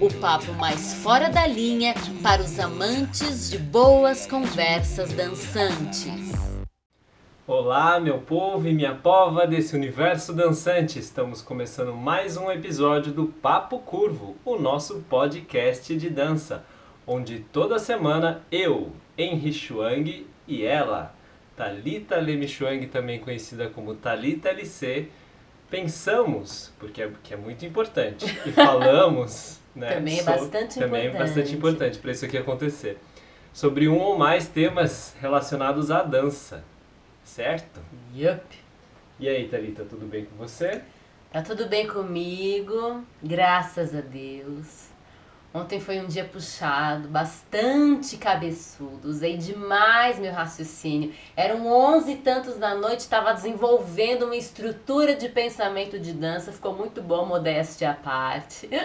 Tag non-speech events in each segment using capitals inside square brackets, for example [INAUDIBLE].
o papo mais fora da linha para os amantes de boas conversas dançantes. Olá, meu povo e minha pova desse universo dançante. Estamos começando mais um episódio do Papo Curvo, o nosso podcast de dança, onde toda semana eu, Henry Chuang, e ela, Talita Lemi Chuang, também conhecida como Talita LC, pensamos, porque é, que é muito importante, e [LAUGHS] falamos, né? Também é so- bastante também é importante. bastante importante para isso aqui acontecer, sobre um ou mais temas relacionados à dança, certo? Yup. E aí, Thalita, tudo bem com você? Tá tudo bem comigo, graças a Deus. Ontem foi um dia puxado, bastante cabeçudo, usei demais meu raciocínio. Eram onze e tantos da noite, estava desenvolvendo uma estrutura de pensamento de dança, ficou muito bom, modéstia à parte. [LAUGHS]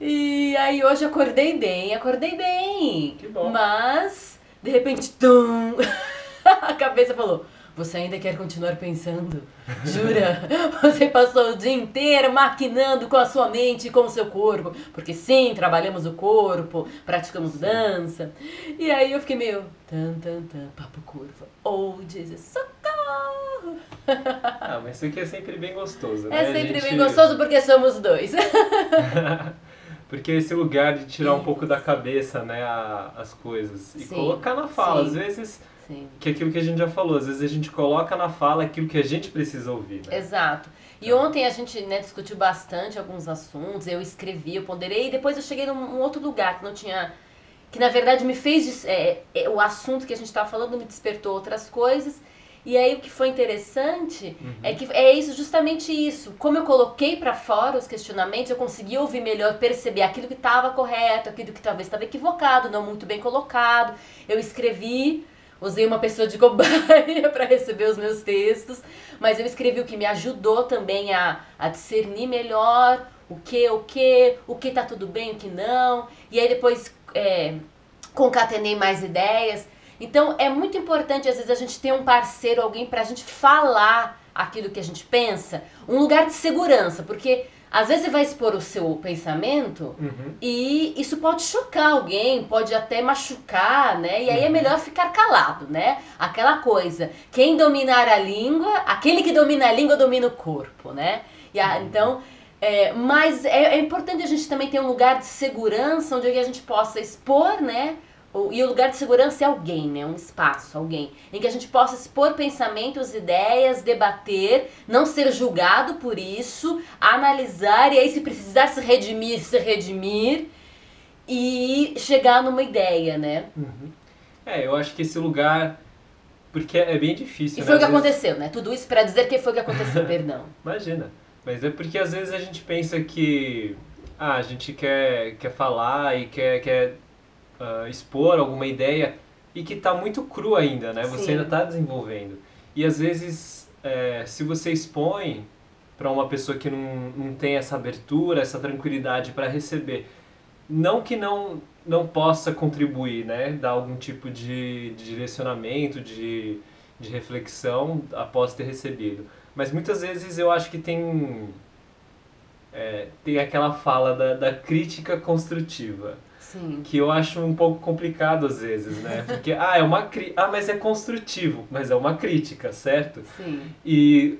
E aí hoje acordei bem, acordei bem. Que bom. Mas, de repente, tum, [LAUGHS] a cabeça falou: Você ainda quer continuar pensando? Jura? [LAUGHS] Você passou o dia inteiro maquinando com a sua mente e com o seu corpo. Porque sim, trabalhamos o corpo, praticamos dança. E aí eu fiquei meio. Tan, tan, tan, papo curva. Ou dizer socorro. Ah, mas isso aqui é sempre bem gostoso, né? É sempre gente- bem gostoso porque somos dois. [LAUGHS] Porque esse lugar de tirar um pouco da cabeça, né, a- as coisas. E Sim, colocar na fala. sim. Às vezes, Sim. que é aquilo que a gente já falou, às vezes a gente coloca na fala aquilo que a gente precisa ouvir, né? Exato. E ontem a gente né, discutiu bastante alguns assuntos, eu escrevi, eu ponderei, e depois eu cheguei num outro lugar que não tinha. que na verdade me fez. É, é, o assunto que a gente estava falando me despertou outras coisas. E aí o que foi interessante é que é isso, justamente isso. Como eu coloquei para fora os questionamentos, eu consegui ouvir melhor, perceber aquilo que estava correto, aquilo que talvez estava equivocado, não muito bem colocado. Eu escrevi, usei uma pessoa de cobaia [LAUGHS] para receber os meus textos, mas eu escrevi o que me ajudou também a, a discernir melhor o que, o que, o que tá tudo bem, o que não. E aí depois é, concatenei mais ideias. Então é muito importante às vezes a gente ter um parceiro, alguém pra gente falar aquilo que a gente pensa, um lugar de segurança, porque às vezes você vai expor o seu pensamento Uhum. e isso pode chocar alguém, pode até machucar, né? E aí é melhor ficar calado, né? Aquela coisa, quem dominar a língua, aquele que domina a língua domina o corpo, né? E a- então, é, mas é, é importante a gente também ter um lugar de segurança onde a gente possa expor, né? E o lugar de segurança é alguém, né? Um espaço, alguém. Em que a gente possa expor pensamentos, ideias, debater, não ser julgado por isso, analisar e aí, se precisar se redimir, se redimir e chegar numa ideia, né? É, eu acho que esse lugar. Porque é bem difícil, E né? foi o que Às vezes- aconteceu, né? Tudo isso pra dizer que foi o que aconteceu, [LAUGHS] perdão. Imagina. Mas é porque às vezes a gente pensa que ah, a gente quer, quer falar e quer, quer ah, expor alguma ideia e que tá muito cru ainda, né? Você Sim. ainda tá desenvolvendo. E às vezes, é, se você expõe para uma pessoa que não, não tem essa abertura, essa tranquilidade para receber, não que não não possa contribuir, né? Dar algum tipo de, de direcionamento, de, de reflexão após ter recebido. Mas muitas vezes eu acho que tem é, tem aquela fala da, da crítica construtiva, Sim. que eu acho um pouco complicado às vezes, né? [LAUGHS] Porque, ah, é uma cri ah, mas é construtivo, mas é uma crítica, certo? Sim. E,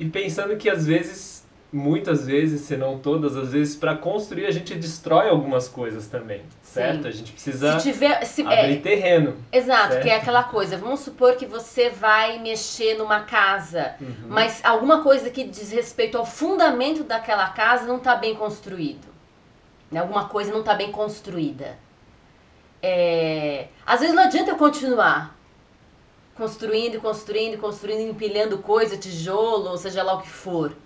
e pensando que às vezes, muitas vezes, se não todas, às vezes para construir a gente destrói algumas coisas também, certo? Sim. A gente precisa Se tiver. Se, é, abrir terreno. Exato, Certo. que é aquela coisa. Vamos supor que você vai mexer numa casa, Uhum. mas alguma coisa que diz respeito ao fundamento daquela casa não está bem construído. Né? Alguma coisa não está bem construída. É, Às vezes não adianta eu continuar construindo, construindo, construindo, empilhando coisa, tijolo, ou seja lá o que for.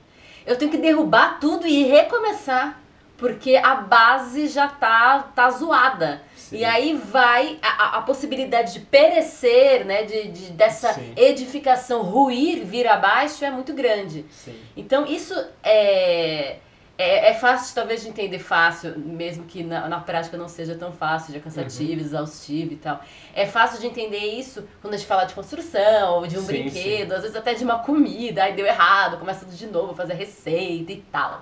Eu tenho que derrubar tudo e recomeçar. porque a base já tá, tá zoada. Sim. E aí vai a, a, possibilidade de perecer, né, de, de dessa Sim. edificação ruir, vir abaixo, é muito grande. Sim. Então isso é é, é fácil, talvez, de entender fácil, mesmo que na, na prática não seja tão fácil, já cansativo, uhum. exaustivo e tal. É fácil de entender isso quando a gente fala de construção, ou de um sim, brinquedo, sim. às vezes até de uma comida, aí deu errado, começa tudo de novo, fazer receita e tal.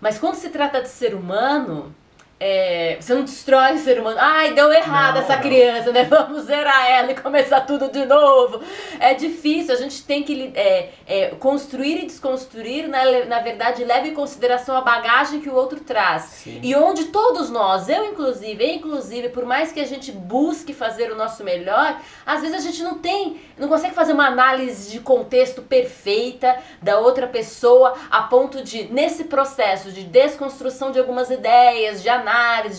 Mas quando se trata de ser humano, é, você não destrói o ser humano. Ai, deu errado não, essa não. criança, né? [LAUGHS] Vamos zerar ela e começar tudo de novo. É difícil, a gente tem que é, é, construir e desconstruir, na, na verdade, leva em consideração a bagagem que o outro traz. Sim. E onde todos nós, eu inclusive, inclusive, por mais que a gente busque fazer o nosso melhor, às vezes a gente não tem, não consegue fazer uma análise de contexto perfeita da outra pessoa a ponto de, nesse processo de desconstrução de algumas ideias, de análise,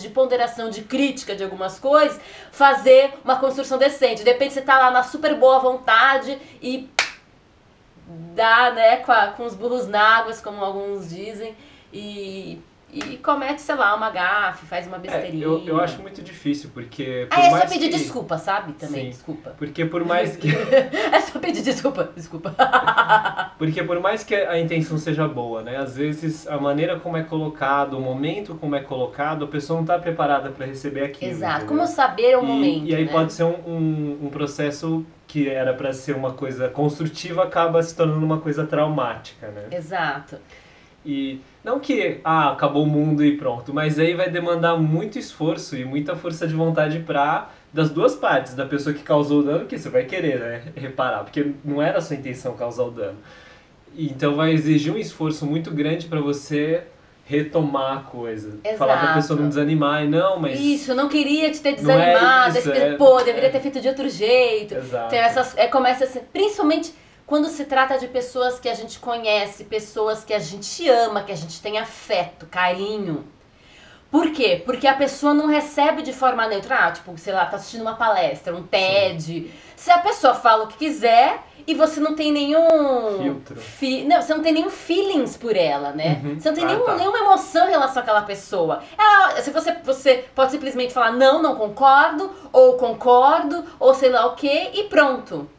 de ponderação, de crítica de algumas coisas, fazer uma construção decente. De repente você tá lá na super boa vontade e dá, né, com, a, com os burros na água, como alguns dizem, e e comete, sei lá, uma gafe, faz uma besteirinha. É, eu, eu acho muito difícil, porque. Por ah, é só pedir que... desculpa, sabe? Também, Sim, desculpa. Porque por mais que. [LAUGHS] é só pedir desculpa, desculpa. [LAUGHS] porque por mais que a intenção seja boa, né? Às vezes a maneira como é colocado, o momento como é colocado, a pessoa não está preparada para receber aquilo. Exato, entendeu? como saber o e, momento. E aí né? pode ser um, um, um processo que era para ser uma coisa construtiva acaba se tornando uma coisa traumática, né? Exato. E não que, ah, acabou o mundo e pronto, mas aí vai demandar muito esforço e muita força de vontade pra, das duas partes, da pessoa que causou o dano, que você vai querer, né, reparar, porque não era a sua intenção causar o dano. Então vai exigir um esforço muito grande para você retomar a coisa. Exato. Falar pra pessoa não desanimar e não, mas. Isso, eu não queria te ter desanimado. É isso, é, pô, deveria é. ter feito de outro jeito. Exato. Então essas, é, começa assim, principalmente quando se trata de pessoas que a gente conhece, pessoas que a gente ama, que a gente tem afeto, carinho. Por quê? Porque a pessoa não recebe de forma neutra, ah, tipo, sei lá, tá assistindo uma palestra, um TED. Sim. Se a pessoa fala o que quiser e você não tem nenhum. Filtro. Fi, não, você não tem nenhum feelings por ela, né? Uhum. Você não tem ah, nenhum, tá. nenhuma emoção em relação àquela pessoa. Ela, se você, você pode simplesmente falar não, não concordo, ou concordo, ou sei lá o que, e pronto.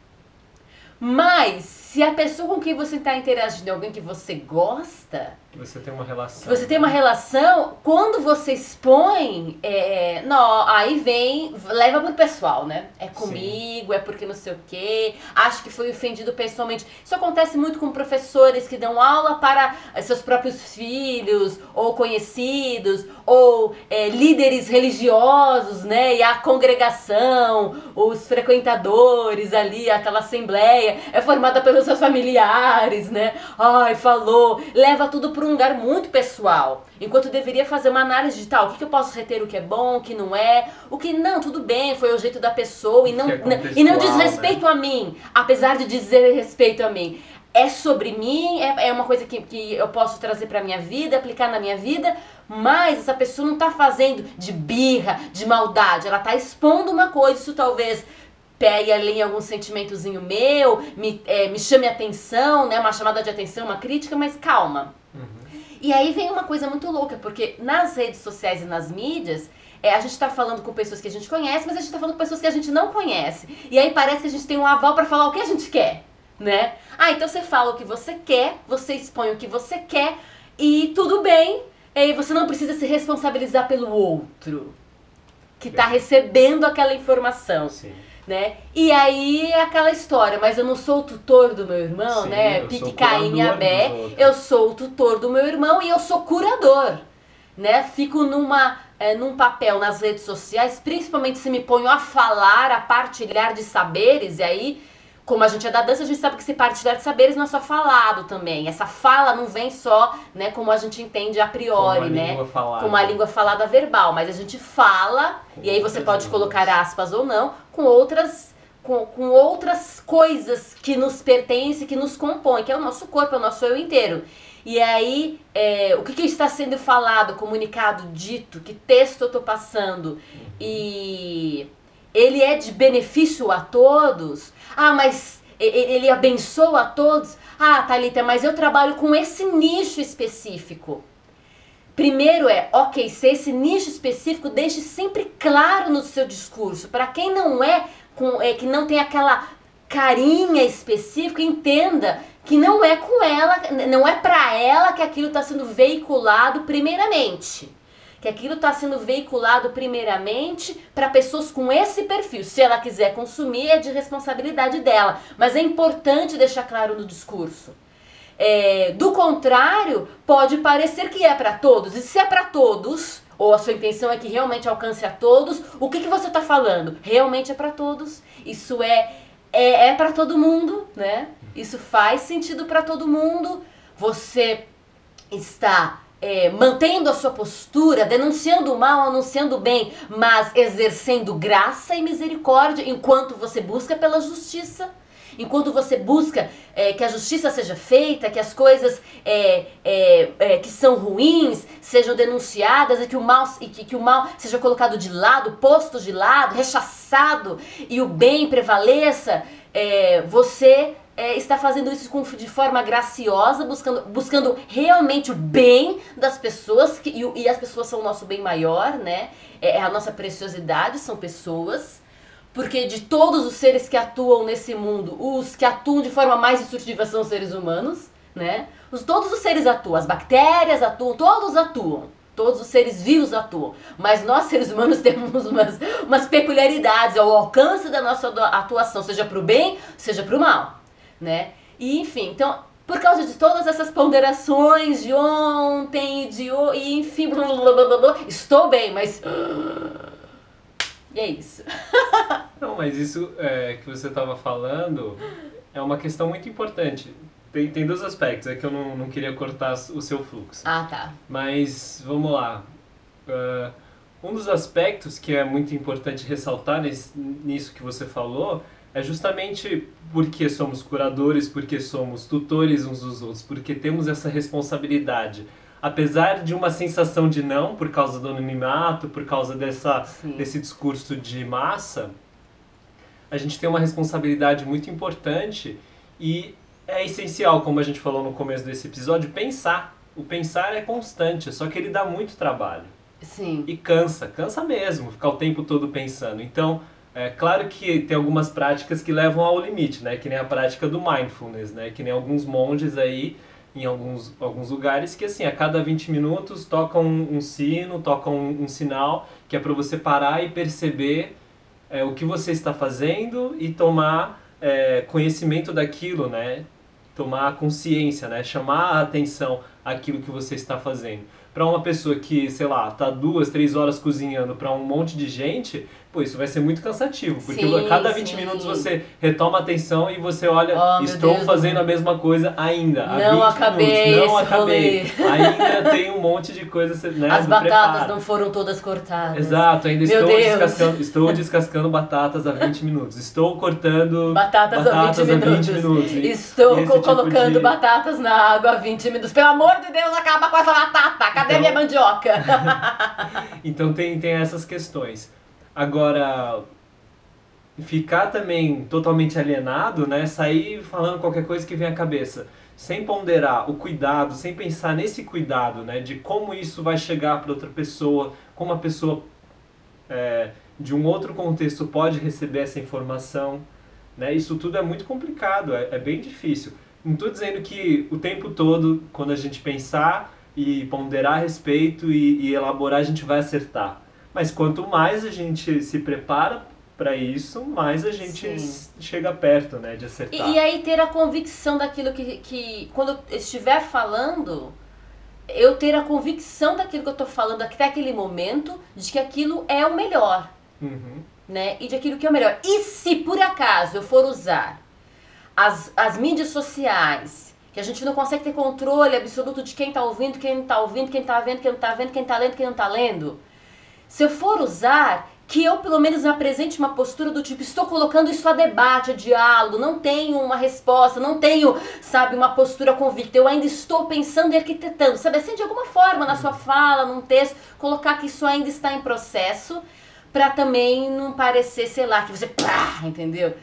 Mas, se a pessoa com quem você está interagindo é alguém que você gosta, você tem uma relação. Você tem uma relação, quando você expõe, é, não, aí vem, leva pro pessoal, né? É comigo, Sim. é porque não sei o quê, acho que foi ofendido pessoalmente. Isso acontece muito com professores que dão aula para seus próprios filhos, ou conhecidos, ou é, líderes religiosos, né? E a congregação, os frequentadores ali, aquela assembleia, é formada pelos seus familiares, né? Ai, falou, leva tudo pro um lugar muito pessoal. Enquanto deveria fazer uma análise de tal, o que, que, eu posso reter, o que é bom, o que não é, o que não, tudo bem, foi o jeito da pessoa e não, é e não diz respeito né? a mim, apesar de dizer respeito a mim. É sobre mim, é, é uma coisa que, que eu posso trazer pra minha vida, aplicar na minha vida, mas essa pessoa não tá fazendo de birra, de maldade, ela tá expondo uma coisa, isso talvez pegue ali algum sentimentozinho meu, me, é, me chame atenção, né, uma chamada de atenção, uma crítica, mas calma, e aí vem uma coisa muito louca, porque nas redes sociais e nas mídias, é, a gente está falando com pessoas que a gente conhece, mas a gente está falando com pessoas que a gente não conhece. E aí parece que a gente tem um aval para falar o que a gente quer, né? Ah, então você fala o que você quer, você expõe o que você quer e tudo bem. E você não precisa se responsabilizar pelo outro que está recebendo aquela informação. Sim né? E aí aquela história, mas eu não sou o tutor do meu irmão, Sim, né? Pique Caim Abé. Eu sou o tutor do meu irmão e eu sou curador, né? Fico numa é, num papel nas redes sociais, principalmente se me ponho a falar, a partilhar de saberes, e aí como a gente é da dança, a gente sabe que se partilhar de saberes não é só falado também. Essa fala não vem só, né, como a gente entende a priori, como né? Falada. Como a língua falada verbal, mas a gente fala, com e aí você pode línguas. colocar aspas ou não, com outras com, com outras coisas que nos pertencem, que nos compõem, que é o nosso corpo, é o nosso eu inteiro. E aí, é, o que, que, está sendo falado, comunicado, dito, que texto eu estou passando, e ele é de benefício a todos? Ah, mas ele abençoa a todos? Ah, Thalita, mas eu trabalho com esse nicho específico. Primeiro é, ok, se esse nicho específico, deixe sempre claro no seu discurso. Para quem não é, com, é, que não tem aquela carinha específica, entenda que não é com ela, não é para ela que aquilo está sendo veiculado primeiramente. Que aquilo está sendo veiculado primeiramente para pessoas com esse perfil. Se ela quiser consumir, é de responsabilidade dela. Mas é importante deixar claro no discurso. É, do contrário, pode parecer que é para todos. E se é para todos, ou a sua intenção é que realmente alcance a todos, o que, que você está falando? Realmente é para todos. Isso é é, é para todo mundo, né? Isso faz sentido para todo mundo. Você está é, mantendo a sua postura, denunciando o mal, anunciando o bem, mas exercendo graça e misericórdia enquanto você busca pela justiça. Enquanto você busca é, que a justiça seja feita, que as coisas é, é, é, que são ruins sejam denunciadas e que, o mal, e que, que o mal seja colocado de lado, posto de lado, rechaçado e o bem prevaleça, é, você é, está fazendo isso com, de forma graciosa, buscando, buscando realmente o bem das pessoas, que, e, e as pessoas são o nosso bem maior, né? É, a nossa preciosidade, são pessoas. Porque de todos os seres que atuam nesse mundo, os que atuam de forma mais instrutiva são os seres humanos, né? Os, todos os seres atuam, as bactérias atuam, todos atuam. Todos os seres vivos atuam. Mas nós, seres humanos, [LAUGHS] temos umas, umas peculiaridades ao alcance da nossa atuação, seja para o bem, seja para o mal, né? E, enfim, então, por causa de todas essas ponderações de ontem, de hoje, e enfim, blá, blá, blá, blá, estou bem, mas e é isso. [LAUGHS] Não, mas isso é, que você estava falando é uma questão muito importante. Tem, tem dois aspectos, é que eu não, não queria cortar o seu fluxo. Ah, tá. Mas vamos lá. Uh, um dos aspectos que é muito importante ressaltar nesse, nisso que você falou é justamente porque somos curadores, porque somos tutores uns dos outros, porque temos essa responsabilidade apesar de uma sensação de não, por causa do anonimato, por causa dessa, desse discurso de massa, a gente tem uma responsabilidade muito importante e é essencial, como a gente falou no começo desse episódio, pensar. O pensar é constante, só que ele dá muito trabalho. Sim. E cansa, cansa mesmo, ficar o tempo todo pensando. Então, é claro que tem algumas práticas que levam ao limite, né? Que nem a prática do mindfulness, né? Que nem alguns monges aí em alguns, alguns lugares que assim, a cada 20 minutos toca um, sino, toca um, um, sinal que é para você parar e perceber é, o que você está fazendo e tomar é, conhecimento daquilo, né? Tomar consciência, né? Chamar a atenção aquilo que você está fazendo. Para uma pessoa que, sei lá, tá duas, três horas cozinhando para um monte de gente, pô, isso vai ser muito cansativo, porque sim, a cada 20 sim. minutos você retoma a atenção e você olha, oh, estou Deus fazendo Deus. a mesma coisa ainda. Não acabei, minutos, não acabei. ainda tem um monte de coisas, né? As batatas preparo. não foram todas cortadas. Exato, ainda estou descascando, [LAUGHS] estou descascando batatas há 20 minutos. Estou cortando batatas, batatas há 20 minutos. 20 minutos. Estou tipo colocando de... batatas na água há 20 minutos. Pelo amor de Deus, acaba com essa batata. Cadê então... minha mandioca? [LAUGHS] então tem, tem essas questões. Agora, ficar também totalmente alienado, né? Sair falando qualquer coisa que vem à cabeça, sem ponderar o cuidado, sem pensar nesse cuidado, né? De como isso vai chegar para outra pessoa, como a pessoa é, de um outro contexto pode receber essa informação, né? Isso tudo é muito complicado, é, é bem difícil. Não estou dizendo que o tempo todo, quando a gente pensar e ponderar a respeito e, e elaborar, a gente vai acertar. Mas quanto mais a gente se prepara para isso, mais a gente Sim. chega perto, né, de acertar. E, e, aí ter a convicção daquilo que, que quando eu estiver falando, eu ter a convicção daquilo que eu estou falando até aquele momento, de que aquilo é o melhor. Uhum. Né? E de aquilo que é o melhor. E se por acaso eu for usar as, as mídias sociais, que a gente não consegue ter controle absoluto de quem está ouvindo, quem não está ouvindo, quem está vendo, quem não está vendo, quem está lendo, quem não está lendo se eu for usar, que eu pelo menos apresente uma postura do tipo, estou colocando isso a debate, a diálogo, não tenho uma resposta, não tenho, sabe, uma postura convicta, eu ainda estou pensando e arquitetando, sabe assim, de alguma forma na sua fala, num texto, colocar que isso ainda está em processo, para também não parecer, sei lá, que você, pá, entendeu?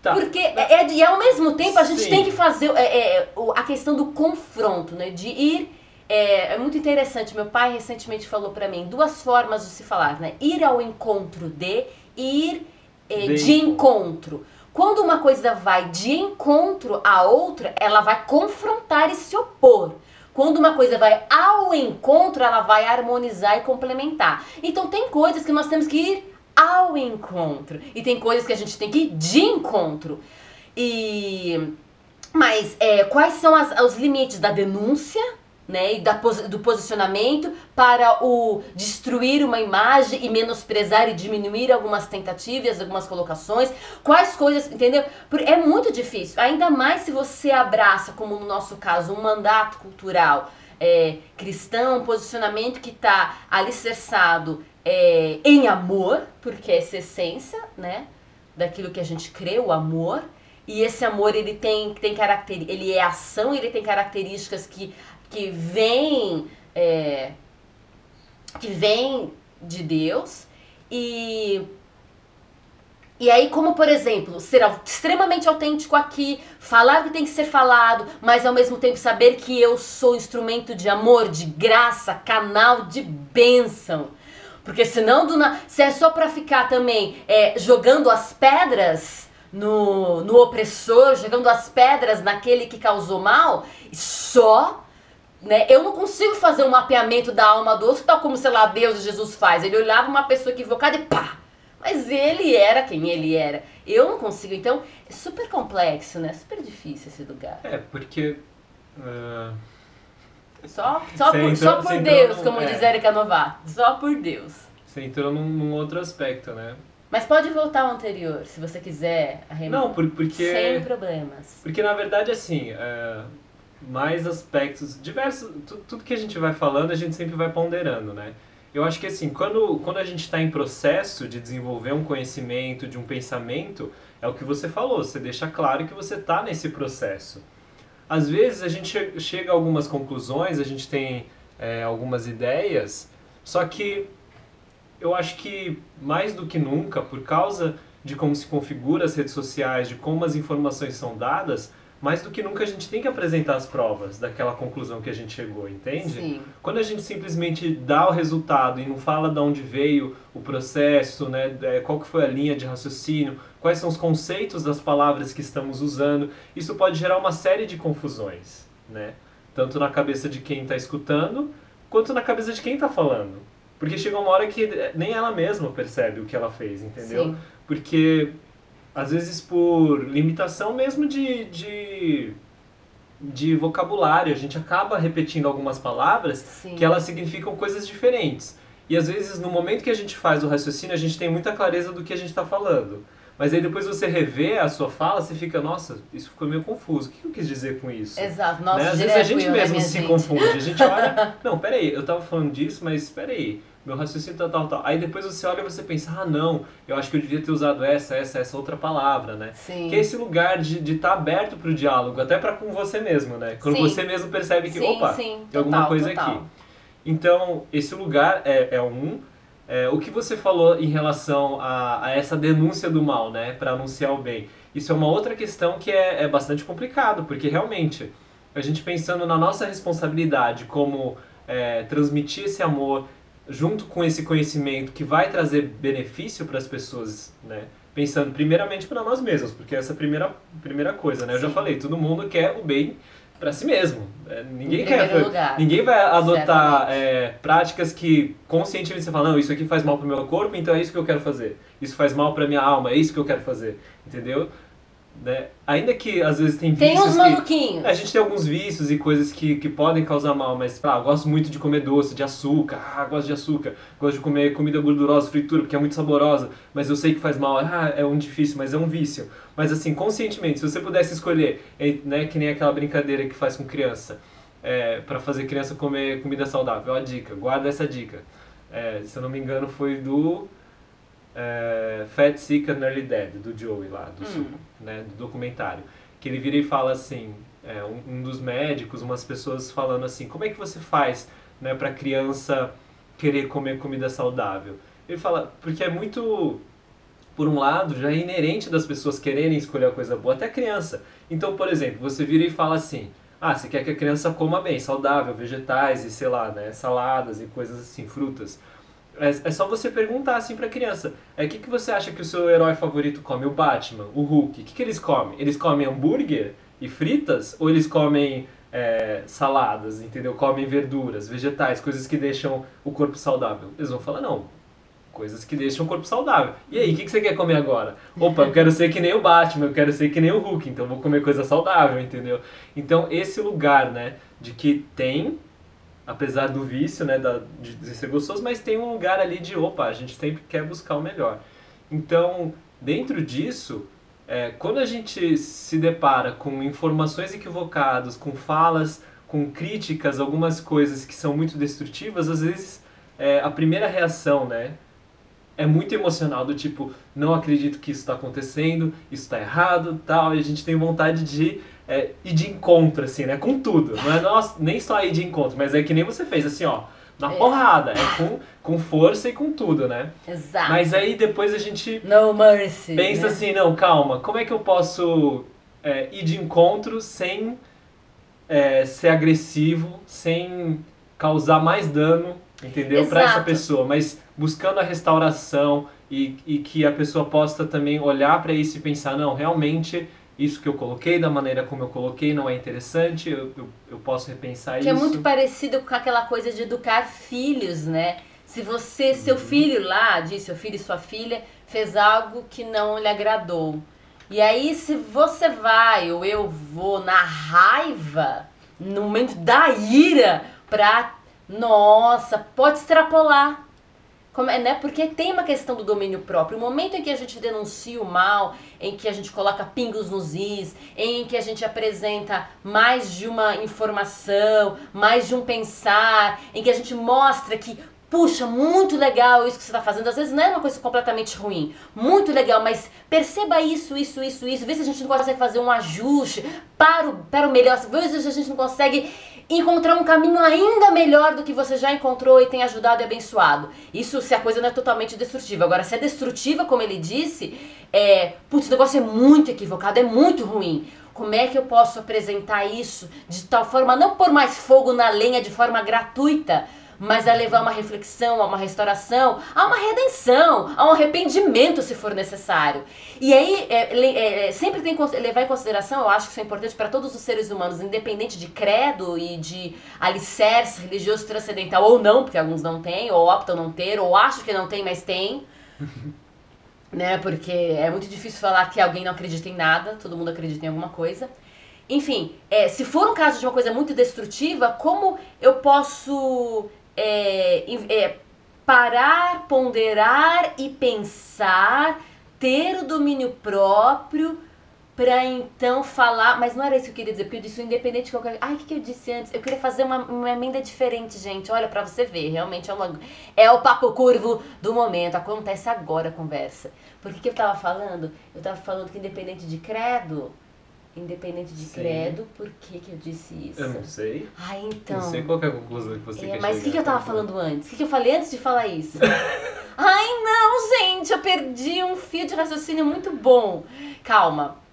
Tá. Porque, é, é, e ao mesmo tempo, a gente Sim. tem que fazer é, é, a questão do confronto, né, de ir é, é muito interessante. Meu pai recentemente falou para mim duas formas de se falar, né? Ir ao encontro de e ir é, de, de encontro. Quando uma coisa vai de encontro à outra, ela vai confrontar e se opor. Quando uma coisa vai ao encontro, ela vai harmonizar e complementar. Então tem coisas que nós temos que ir ao encontro e tem coisas que a gente tem que ir de encontro. E mas é, quais são as, os limites da denúncia? Né, e da, do posicionamento para o destruir uma imagem e menosprezar e diminuir algumas tentativas, algumas colocações, quais coisas, entendeu? É muito difícil, ainda mais se você abraça, como no nosso caso, um mandato cultural é, cristão, um posicionamento que está alicerçado é, em amor, porque é essa essência, né, daquilo que a gente crê, o amor, e esse amor, ele tem, tem caracter, ele é ação, ele tem características que, que vêm é, que vem de Deus. E e aí, como por exemplo, ser extremamente autêntico aqui, falar o que tem que ser falado, mas ao mesmo tempo saber que eu sou instrumento de amor, de graça, canal de bênção. Porque senão, na... se é só pra ficar também é, jogando as pedras, no, no opressor, jogando as pedras naquele que causou mal, só né? Eu não consigo fazer um mapeamento da alma do outro tal como, sei lá, Deus e Jesus faz. Ele olhava uma pessoa equivocada e pá! Mas ele era quem ele era. Eu não consigo. Então, é super complexo, né? Super difícil esse lugar. É, porque. Uh... Só, só por, entrou, só por Deus, como é. diz Erika Novato. Só por Deus. Você entrou num, num outro aspecto, né? Mas pode voltar ao anterior, se você quiser. Não, porque... Sem problemas. Porque, na verdade, assim, é, mais aspectos, diversos... Tudo, que a gente vai falando, a gente sempre vai ponderando, né? Eu acho que, assim, quando, quando a gente está em processo de desenvolver um conhecimento, de um pensamento, é o que você falou, você deixa claro que você está nesse processo. Às vezes, a gente chega a algumas conclusões, a gente tem é, algumas ideias, só que eu acho que mais do que nunca, por causa de como se configura as redes sociais, de como as informações são dadas, mais do que nunca a gente tem que apresentar as provas daquela conclusão que a gente chegou, entende? Sim. Quando a gente simplesmente dá o resultado e não fala de onde veio o processo, né, é, qual que foi a linha de raciocínio, quais são os conceitos das palavras que estamos usando, isso pode gerar uma série de confusões, né? Tanto na cabeça de quem está escutando, quanto na cabeça de quem está falando. Porque chega uma hora que nem ela mesma percebe o que ela fez, entendeu? Sim. Porque, às vezes, por limitação mesmo de, de, de vocabulário, a gente acaba repetindo algumas palavras Sim. que elas significam coisas diferentes. E, às vezes, no momento que a gente faz o raciocínio, a gente tem muita clareza do que a gente está falando. Mas aí depois você revê a sua fala, você fica, nossa, isso ficou meio confuso. O que eu quis dizer com isso? Exato, nossa, né? Às vezes a gente mesmo se gente. confunde. A gente [LAUGHS] olha, não, peraí, eu tava falando disso, mas peraí, meu raciocínio tal, tal, tal. Aí depois você olha e você pensa, ah, não, eu acho que eu devia ter usado essa, essa, essa outra palavra, né? Sim. Que é esse lugar de estar de tá aberto para o diálogo, até para com você mesmo, né? Quando sim. você mesmo percebe que, sim, opa, sim. tem Total, alguma coisa total. aqui. Então, esse lugar é, é um. É, o que você falou em relação a, a essa denúncia do mal, né? Para anunciar o bem. Isso é uma outra questão que é, é bastante complicado, porque realmente, a gente pensando na nossa responsabilidade como é, transmitir esse amor, junto com esse conhecimento que vai trazer benefício para as pessoas, né? Pensando primeiramente para nós mesmos, porque essa é a primeira, primeira coisa, né? Eu já falei, todo mundo quer o bem para si mesmo. É, ninguém quer, lugar. ninguém vai adotar é, práticas que conscientemente você fala, não, isso aqui faz mal para o meu corpo, então é isso que eu quero fazer. Isso faz mal para minha alma, é isso que eu quero fazer, entendeu? Né? Ainda que às vezes tem vícios. Tem uns maluquinhos. Que, a gente tem alguns vícios e coisas que, que podem causar mal, mas ah, gosto muito de comer doce, de açúcar, ah, gosto de açúcar, gosto de comer comida gordurosa, fritura, porque é muito saborosa, mas eu sei que faz mal, ah, é um difícil, mas é um vício. Mas assim, conscientemente, se você pudesse escolher, né, que nem aquela brincadeira que faz com criança, é, para fazer criança comer comida saudável, ó a dica, guarda essa dica. É, se eu não me engano, foi do é, Fat, Sick and Nearly Dead, do Joey lá, do, hum. né, do documentário. Que ele vira e fala assim, é, um, um, dos médicos, umas pessoas falando assim, como é que você faz né, para criança querer comer comida saudável? Ele fala, porque é muito, por um lado, já é inerente das pessoas quererem escolher a coisa boa, até criança. Então, por exemplo, você vira e fala assim, Ah, você quer que a criança coma bem, saudável, vegetais e sei lá, né, saladas e coisas assim, frutas. É, é só você perguntar assim pra criança: é o que, que você acha que o seu herói favorito come? O Batman, o Hulk. O que, que eles comem? Eles comem hambúrguer e fritas? Ou eles comem é, saladas, entendeu? Comem verduras, vegetais, coisas que deixam o corpo saudável? Eles vão falar: não, coisas que deixam o corpo saudável. E aí, o que, que você quer comer agora? Opa, eu quero ser que nem o Batman, eu quero ser que nem o Hulk, então vou comer coisa saudável, entendeu? Então, esse lugar, né, de que tem apesar do vício, né, da, de ser gostoso, mas tem um lugar ali de, opa, a gente sempre quer buscar o melhor. Então, dentro disso, é, quando a gente se depara com informações equivocadas, com falas, com críticas, algumas coisas que são muito destrutivas, às vezes é, a primeira reação, né, é muito emocional, do tipo, não acredito que isso está acontecendo, isso está errado, tal, e a gente tem vontade de é, ir de encontro, assim, né? Com tudo. Não é nossa, nem só ir de encontro, mas é que nem você fez, assim, ó. Na é. porrada, é com, com força e com tudo, né? Exato. Mas aí depois a gente. No mercy. Pensa né? assim, não, calma, como é que eu posso é, ir de encontro sem é, ser agressivo, sem causar mais dano, entendeu? Para essa pessoa, mas buscando a restauração e, e que a pessoa possa também olhar para isso e pensar, não, realmente isso que eu coloquei, da maneira como eu coloquei, não é interessante, eu, eu, eu posso repensar que isso. Que é muito parecido com aquela coisa de educar filhos, né? Se você, seu uhum. filho lá, diz seu filho e sua filha, fez algo que não lhe agradou. E aí, se você vai, ou eu vou na raiva, no momento da ira, pra. Nossa, pode extrapolar. Como é, né? Porque tem uma questão do domínio próprio. O momento em que a gente denuncia o mal, em que a gente coloca pingos nos is, em que a gente apresenta mais de uma informação, mais de um pensar, em que a gente mostra que puxa, muito legal isso que você está fazendo. Às vezes não é uma coisa completamente ruim. Muito legal, mas perceba isso, isso, isso, isso. Vê se a gente não consegue fazer um ajuste para o, para o melhor. Vê se a gente não consegue encontrar um caminho ainda melhor do que você já encontrou e tem ajudado e abençoado. Isso se a coisa não é totalmente destrutiva. Agora, se é destrutiva, como ele disse, é, putz, o negócio é muito equivocado, é muito ruim. Como é que eu posso apresentar isso de tal forma, não pôr mais fogo na lenha de forma gratuita, mas a levar a uma reflexão, a uma restauração, a uma redenção, a um arrependimento se for necessário. E aí, é, é, é sempre tem que levar em consideração, eu acho que isso é importante para todos os seres humanos, independente de credo e de alicerce religioso transcendental ou não, porque alguns não têm, ou optam não ter, ou acham que não tem, mas tem. [LAUGHS] né? Porque é muito difícil falar que alguém não acredita em nada, todo mundo acredita em alguma coisa. Enfim, é, se for um caso de uma coisa muito destrutiva, como eu posso é, é, parar, ponderar e pensar, ter o domínio próprio para então falar, mas não era isso que eu queria dizer, porque eu disse independente de qualquer. Ai, o que, que eu disse antes? Eu queria fazer uma, uma emenda diferente, gente. Olha, para você ver, realmente é, uma, é o papo curvo do momento. Acontece agora a conversa. Por que, que eu tava falando? Eu tava falando que independente de credo, independente de Sim. credo, por que, que eu disse isso? Eu não sei. Ah, então. Não sei qual é a conclusão que você é, quer Mas o que, que eu tava falando antes? O que, que eu falei antes de falar isso? [LAUGHS] Ai, não, gente, eu perdi um fio de raciocínio muito bom. Calma.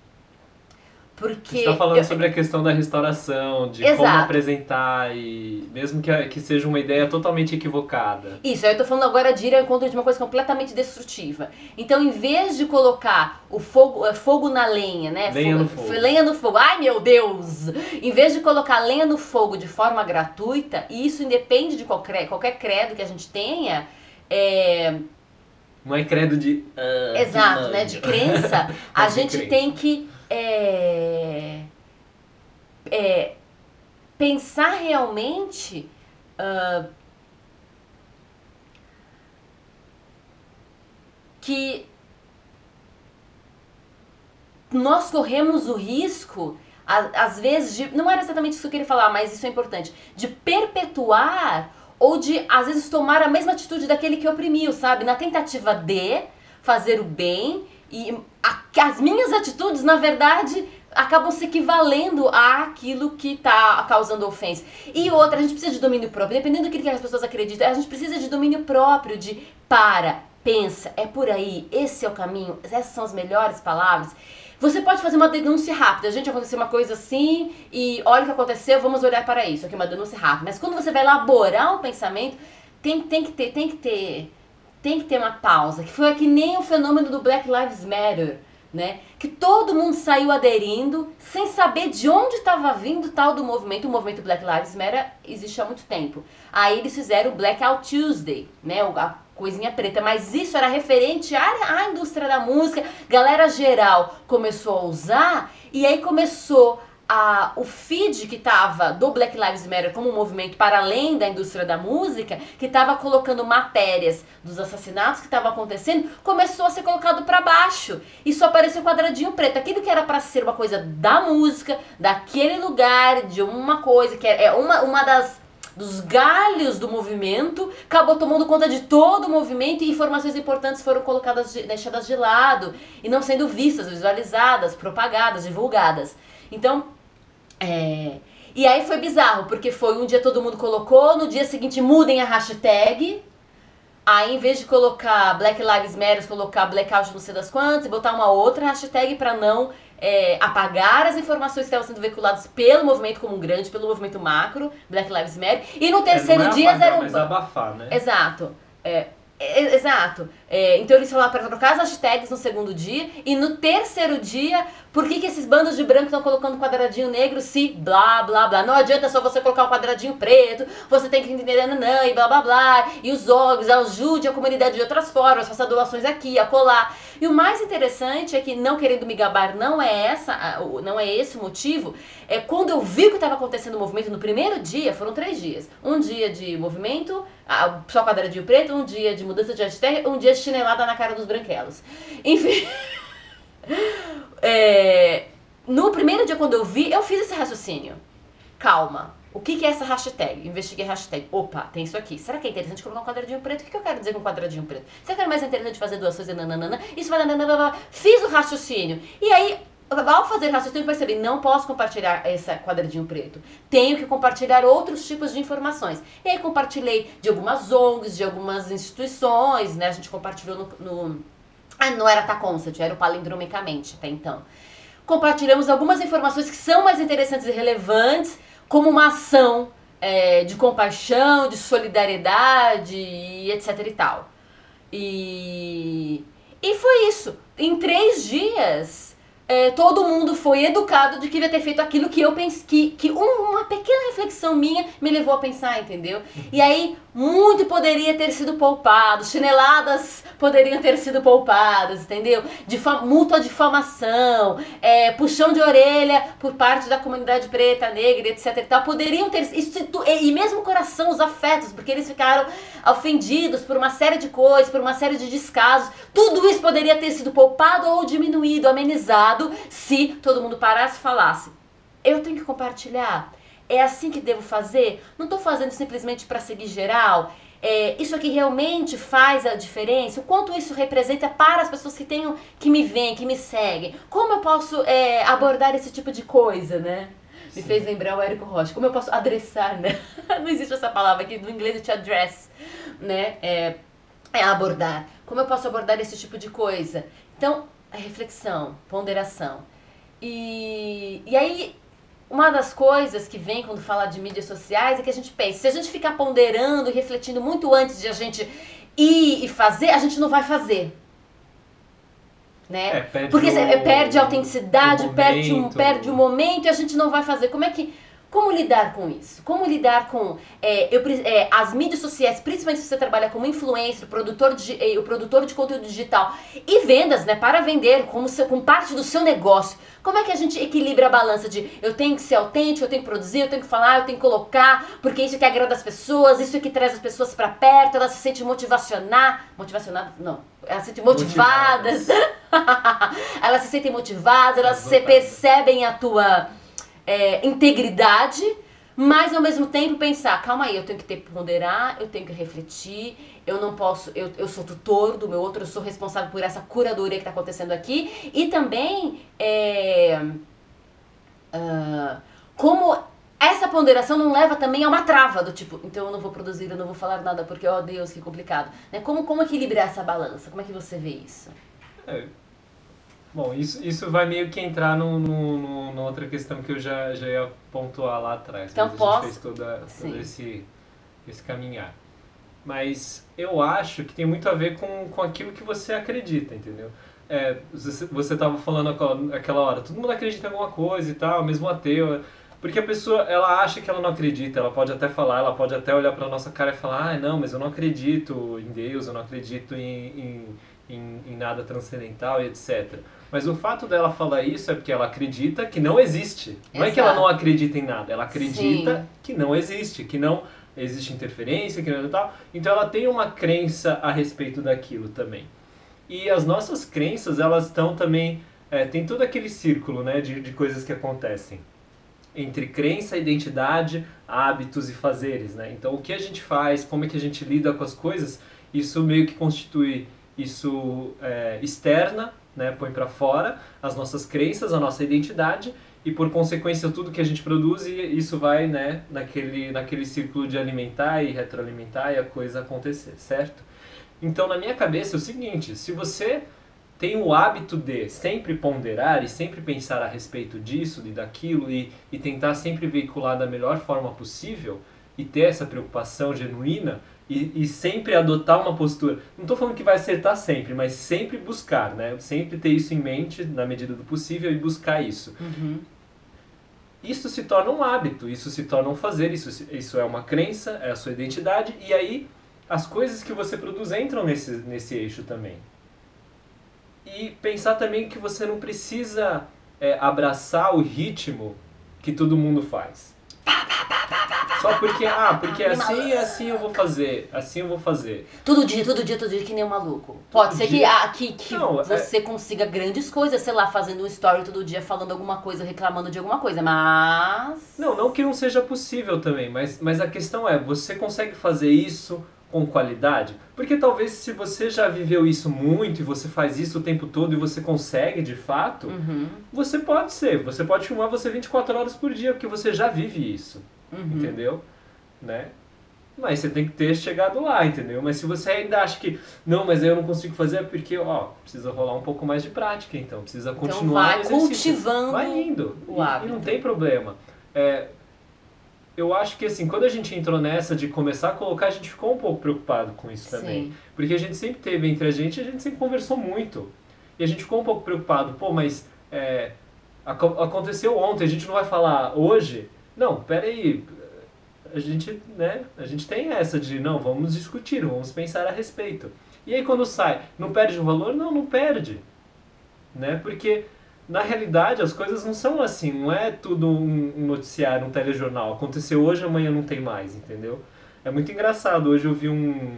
Porque. Você está falando eu... sobre a questão da restauração, de Exato. como apresentar e. Mesmo que, que seja uma ideia totalmente equivocada. Isso, eu estou falando agora de ir ao encontro de uma coisa completamente destrutiva. Então, em vez de colocar o fogo, é, fogo na lenha, né? Lenha fogo, no fogo. Lenha no fogo. Ai, meu Deus! Em vez de colocar lenha no fogo de forma gratuita, e isso independe de qualquer, qualquer credo que a gente tenha. É, não é credo de. Uh, Exato, de né? De crença. [LAUGHS] a gente tem que é, é, pensar realmente uh, que nós corremos o risco, às vezes, de, não era exatamente isso que eu queria falar, mas isso é importante, de perpetuar ou de, às vezes, tomar a mesma atitude daquele que oprimiu, sabe? Na tentativa de fazer o bem e a, as minhas atitudes, na verdade, acabam se equivalendo àquilo que está causando ofensa. E outra, a gente precisa de domínio próprio. Dependendo do que as pessoas acreditam, a gente precisa de domínio próprio, de para, pensa, é por aí, esse é o caminho, essas são as melhores palavras. Você pode fazer uma denúncia rápida. Gente, aconteceu uma coisa assim e olha o que aconteceu, vamos olhar para isso. Aqui é uma denúncia rápida. Mas quando você vai elaborar um pensamento, tem, tem que ter, tem que ter, tem que ter uma pausa. Que foi que nem o fenômeno do Black Lives Matter né? Que todo mundo saiu aderindo sem saber de onde estava vindo tal do movimento. O movimento Black Lives Matter existe há muito tempo. Aí eles fizeram o Blackout Tuesday, né? A coisinha preta, mas isso era referente à, à indústria da música. Galera geral começou a usar e aí começou a, o feed que estava do Black Lives Matter como um movimento para além da indústria da música, que estava colocando matérias dos assassinatos que estavam acontecendo, começou a ser colocado para baixo. E só apareceu quadradinho preto. Aquilo que era para ser uma coisa da música, daquele lugar, de uma coisa, que é, é uma, uma das dos galhos do movimento, acabou tomando conta de todo o movimento e informações importantes foram colocadas, deixadas de lado e não sendo vistas, visualizadas, propagadas, divulgadas. Então, é... E aí foi bizarro, porque foi um dia todo mundo colocou, no dia seguinte mudem a hashtag. Aí, em vez de colocar Black Lives Matter, colocar Blackout não sei das quantas, e botar uma outra hashtag para não é, apagar as informações que estavam sendo veiculadas pelo movimento como um grande, pelo movimento macro, Black Lives Matter. E no terceiro é, não é dia apagar, Mas abafar, né? Exato. É, exato. É, então eles falaram para trocar as hashtags no segundo dia e no terceiro dia por que, que esses bandos de branco estão colocando quadradinho negro se blá blá blá? Não adianta só você colocar um quadradinho preto, você tem que entender nanã e blá blá blá. E os órgãos, ajude a comunidade de outras formas, faça doações aqui, acolá. E o mais interessante é que, não querendo me gabar, não é essa, não é esse o motivo. É quando eu vi o que estava acontecendo no movimento no primeiro dia, foram três dias. Um dia de movimento, só quadradinho preto, um dia de mudança de hashtag, um dia de chinelada na cara dos branquelos. Enfim. [LAUGHS] É, no primeiro dia, quando eu vi, eu fiz esse raciocínio. Calma. O que, que é essa hashtag? Investiguei hashtag. Opa, tem isso aqui. Será que é interessante colocar um quadradinho preto? O que, que eu quero dizer com quadradinho preto? Será que é mais interessante fazer doações e nananana? Isso vai nananana. Fiz o raciocínio. E aí, ao fazer raciocínio, percebi, não posso compartilhar esse quadradinho preto. Tenho que compartilhar outros tipos de informações. E aí compartilhei de algumas ONGs, de algumas instituições, né? A gente compartilhou no, no ah, não era Taconcept, era o Palindromicamente até então. Compartilhamos algumas informações que são mais interessantes e relevantes, como uma ação é, de compaixão, de solidariedade, etc e tal. E, e foi isso. Em três dias, é, todo mundo foi educado de que devia ter feito aquilo que eu pensei, que, que uma pequena reflexão minha me levou a pensar, entendeu? E aí, muito poderia ter sido poupado, chineladas poderiam ter sido poupadas, entendeu? Difa mútua difamação, é, puxão de orelha por parte da comunidade preta, negra, etc e tal, poderiam ter e mesmo o coração, os afetos, porque eles ficaram ofendidos por uma série de coisas, por uma série de descasos, tudo isso poderia ter sido poupado ou diminuído, amenizado, se todo mundo parasse e falasse: eu tenho que compartilhar. É assim que devo fazer? Não estou fazendo simplesmente para seguir geral. É, isso aqui realmente faz a diferença? O quanto isso representa para as pessoas que tenham, que me veem, que me seguem? Como eu posso é, abordar esse tipo de coisa, né? Me Sim. fez lembrar o Érico Rocha. Como eu posso adressar, né? [LAUGHS] Não existe essa palavra aqui, no inglês é te address, né? É, é abordar. Como eu posso abordar esse tipo de coisa? Então, a reflexão, ponderação. E, e aí, uma das coisas que vem quando fala de mídias sociais é que a gente pensa, se a gente ficar ponderando e refletindo muito antes de a gente ir e fazer, a gente não vai fazer. Né? É, perde Porque o, perde a autenticidade, perde, um, perde o momento e a gente não vai fazer. Como é que como lidar com isso? Como lidar com é, eu, é, as mídias sociais, principalmente se você trabalha como influencer, produtor de, o produtor de conteúdo digital e vendas, né, para vender como, seu, como parte do seu negócio. Como é que a gente equilibra a balança de eu tenho que ser autêntico, eu tenho que produzir, eu tenho que falar, eu tenho que colocar, porque isso é que agrada as pessoas, isso é que traz as pessoas para perto, elas se sentem motivacionar, motivacionadas, não, elas se sentem motivadas, motivadas. [LAUGHS] elas se sentem motivadas, elas se percebem a tua é, integridade, mas ao mesmo tempo pensar, calma aí, eu tenho que ter que ponderar, eu tenho que refletir, eu não posso, eu, eu sou tutor do meu outro, eu sou responsável por essa curadoria que está acontecendo aqui, e também é, uh, como essa ponderação não leva também a uma trava do tipo, então eu não vou produzir, eu não vou falar nada porque, ó oh, Deus, que complicado. Né? Como, como equilibrar essa balança? Como é que você vê isso? É, bom, isso, isso vai meio que entrar no, no, no, numa outra questão que eu já, já ia pontuar lá atrás. Então posso... A gente fez toda, todo esse, esse caminhar. Mas eu acho que tem muito a ver com, com aquilo que você acredita, entendeu? É, você estava falando aquela hora, todo mundo acredita em alguma coisa e tal, mesmo ateu porque a pessoa, ela acha que ela não acredita, ela pode até falar, ela pode até olhar para nossa cara e falar, ah, não, mas eu não acredito em Deus, eu não acredito em, em, em, em nada transcendental e etc. Mas o fato dela falar isso é porque ela acredita que não existe. Não Exato. é que ela não acredita em nada, ela acredita Sim. que não existe, que não existe interferência, que não é tal. Então ela tem uma crença a respeito daquilo também. E as nossas crenças, elas estão também. É, tem todo aquele círculo né, de, de coisas que acontecem entre crença, identidade, hábitos e fazeres, né? Então, o que a gente faz, como é que a gente lida com as coisas, isso meio que constitui isso é, externa, né? Põe para fora as nossas crenças, a nossa identidade e por consequência tudo que a gente produz e isso vai, né? Naquele naquele círculo de alimentar e retroalimentar e a coisa acontecer, certo? Então, na minha cabeça é o seguinte: se você tem o hábito de sempre ponderar e sempre pensar a respeito disso e daquilo e, e tentar sempre veicular da melhor forma possível e ter essa preocupação genuína e, e sempre adotar uma postura. Não estou falando que vai acertar sempre, mas sempre buscar, né? Sempre ter isso em mente na medida do possível e buscar isso. Uhum. Isso se torna um hábito, isso se torna um fazer, isso, isso é uma crença, é a sua identidade e aí as coisas que você produz entram nesse, nesse eixo também. E pensar também que você não precisa é, abraçar o ritmo que todo mundo faz. Só porque, ah, porque assim assim eu vou fazer, assim eu vou fazer. Todo dia, todo dia, todo dia, que nem um maluco. Pode ser que, ah, que, que não, é você é... consiga grandes coisas, sei lá, fazendo um story todo dia, falando alguma coisa, reclamando de alguma coisa, mas... Não, não que não seja possível também, mas, mas a questão é, você consegue fazer isso com qualidade? Porque talvez se você já viveu isso muito e você faz isso o tempo todo e você consegue de fato, uhum. você pode ser. Você pode filmar você 24 horas por dia, porque você já vive isso. Uhum. Entendeu? Né? Mas você tem que ter chegado lá, entendeu? Mas se você ainda acha que, não, mas eu não consigo fazer, é porque, ó, precisa rolar um pouco mais de prática, então. Precisa então continuar então vai cultivando Vai indo. O e, e não tem problema. É, eu acho que assim, quando a gente entrou nessa de começar a colocar, a gente ficou um pouco preocupado com isso também. Sim. Porque a gente sempre teve entre a gente, a gente sempre conversou muito. E a gente ficou um pouco preocupado, pô, mas é, aconteceu ontem, a gente não vai falar hoje? Não, peraí, a gente, né, a gente tem essa de, não, vamos discutir, vamos pensar a respeito. E aí quando sai, não perde o valor? Não, não perde. Né? Porque na realidade as coisas não são assim, não é tudo um noticiário, um telejornal. Aconteceu hoje, amanhã não tem mais, entendeu? É muito engraçado. Hoje eu vi um.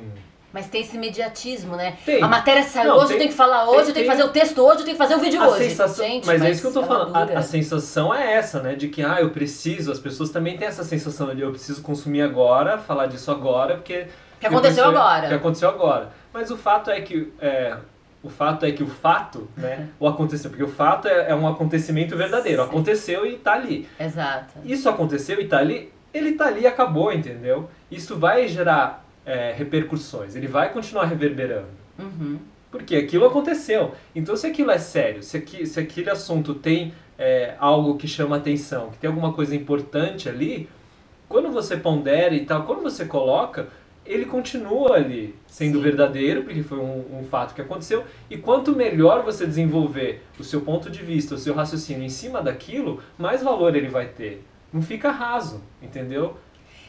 Mas tem esse imediatismo, né? Tem. A matéria saiu não, hoje, tem, eu tenho que falar hoje, tem, eu tenho que fazer o texto hoje, eu tenho que fazer o vídeo a hoje. Sensação, Gente, mas, mas, é isso que eu tô falando. A, a, sensação é essa, né? De que, ah, eu preciso, as pessoas também têm essa sensação de eu preciso consumir agora, falar disso agora, porque. Que aconteceu agora. Que aconteceu agora. Mas o fato é que é, o fato é que o fato, né, [LAUGHS] o aconteceu, porque o fato é, é um acontecimento verdadeiro, Sim. aconteceu e tá ali. Exato. Isso aconteceu e tá ali, ele tá ali e acabou, entendeu? Isso vai gerar é, repercussões, ele vai continuar reverberando. Uhum. Porque aquilo aconteceu. Então, se aquilo é sério, se, aqui, se aquele assunto tem é, algo que chama atenção, que tem alguma coisa importante ali, quando você pondera e tal, quando você coloca, ele continua ali sendo Sim. verdadeiro, porque foi um, um, fato que aconteceu, e quanto melhor você desenvolver o seu ponto de vista, o seu raciocínio em cima daquilo, mais valor ele vai ter. Não fica raso, entendeu?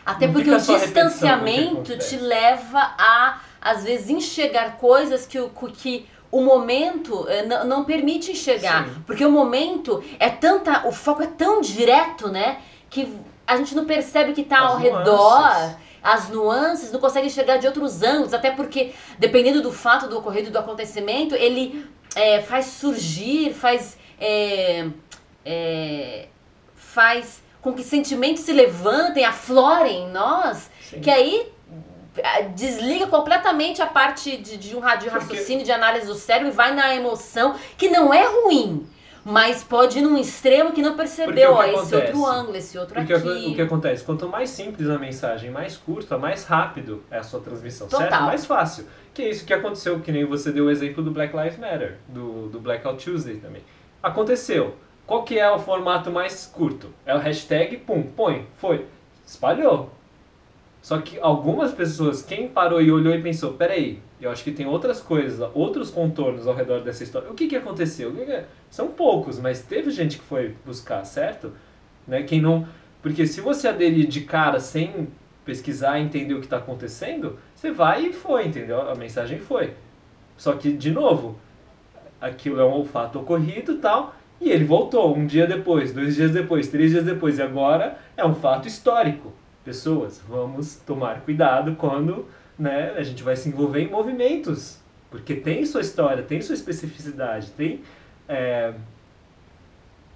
Até Não porque o distanciamento te leva a, às vezes, enxergar coisas que o, que o momento eh, não, não permite enxergar. Sim. Porque o momento é tanta. O foco é tão direto, né? Que a gente não percebe que está ao nuances. redor as nuances, não consegue enxergar de outros ângulos, até porque, dependendo do fato, do ocorrido, do acontecimento, ele é, faz surgir, faz. É, é, faz com que sentimentos se levantem, aflorem em nós, Sim. que aí é, desliga completamente a parte de, de um de raciocínio, de análise do cérebro e vai na emoção, que não é ruim. Mas pode ir num extremo que não percebeu, ó, esse outro ângulo, esse outro Porque aqui. o que acontece? Quanto mais simples a mensagem, mais curta, mais rápido é a sua transmissão, Total. certo? Mais fácil. Que é isso que aconteceu, que nem você deu o exemplo do Black Lives Matter, do, do Blackout Tuesday também. Aconteceu. Qual que é o formato mais curto? É o hashtag, pum, põe, foi. Espalhou. Só que algumas pessoas, quem parou e olhou e pensou, peraí, eu acho que tem outras coisas, outros contornos ao redor dessa história. O que que aconteceu? Que que- São poucos, mas teve gente que foi buscar, certo? Né? Quem não... Porque se você aderir de cara sem pesquisar e entender o que está acontecendo, você vai e foi, entendeu? A mensagem foi. Só que, de novo, aquilo é um fato ocorrido e tal, e ele voltou um dia depois, dois dias depois, três dias depois, e agora é um fato histórico. Pessoas, vamos tomar cuidado quando né, a gente vai se envolver em movimentos, porque tem sua história, tem sua especificidade, tem é,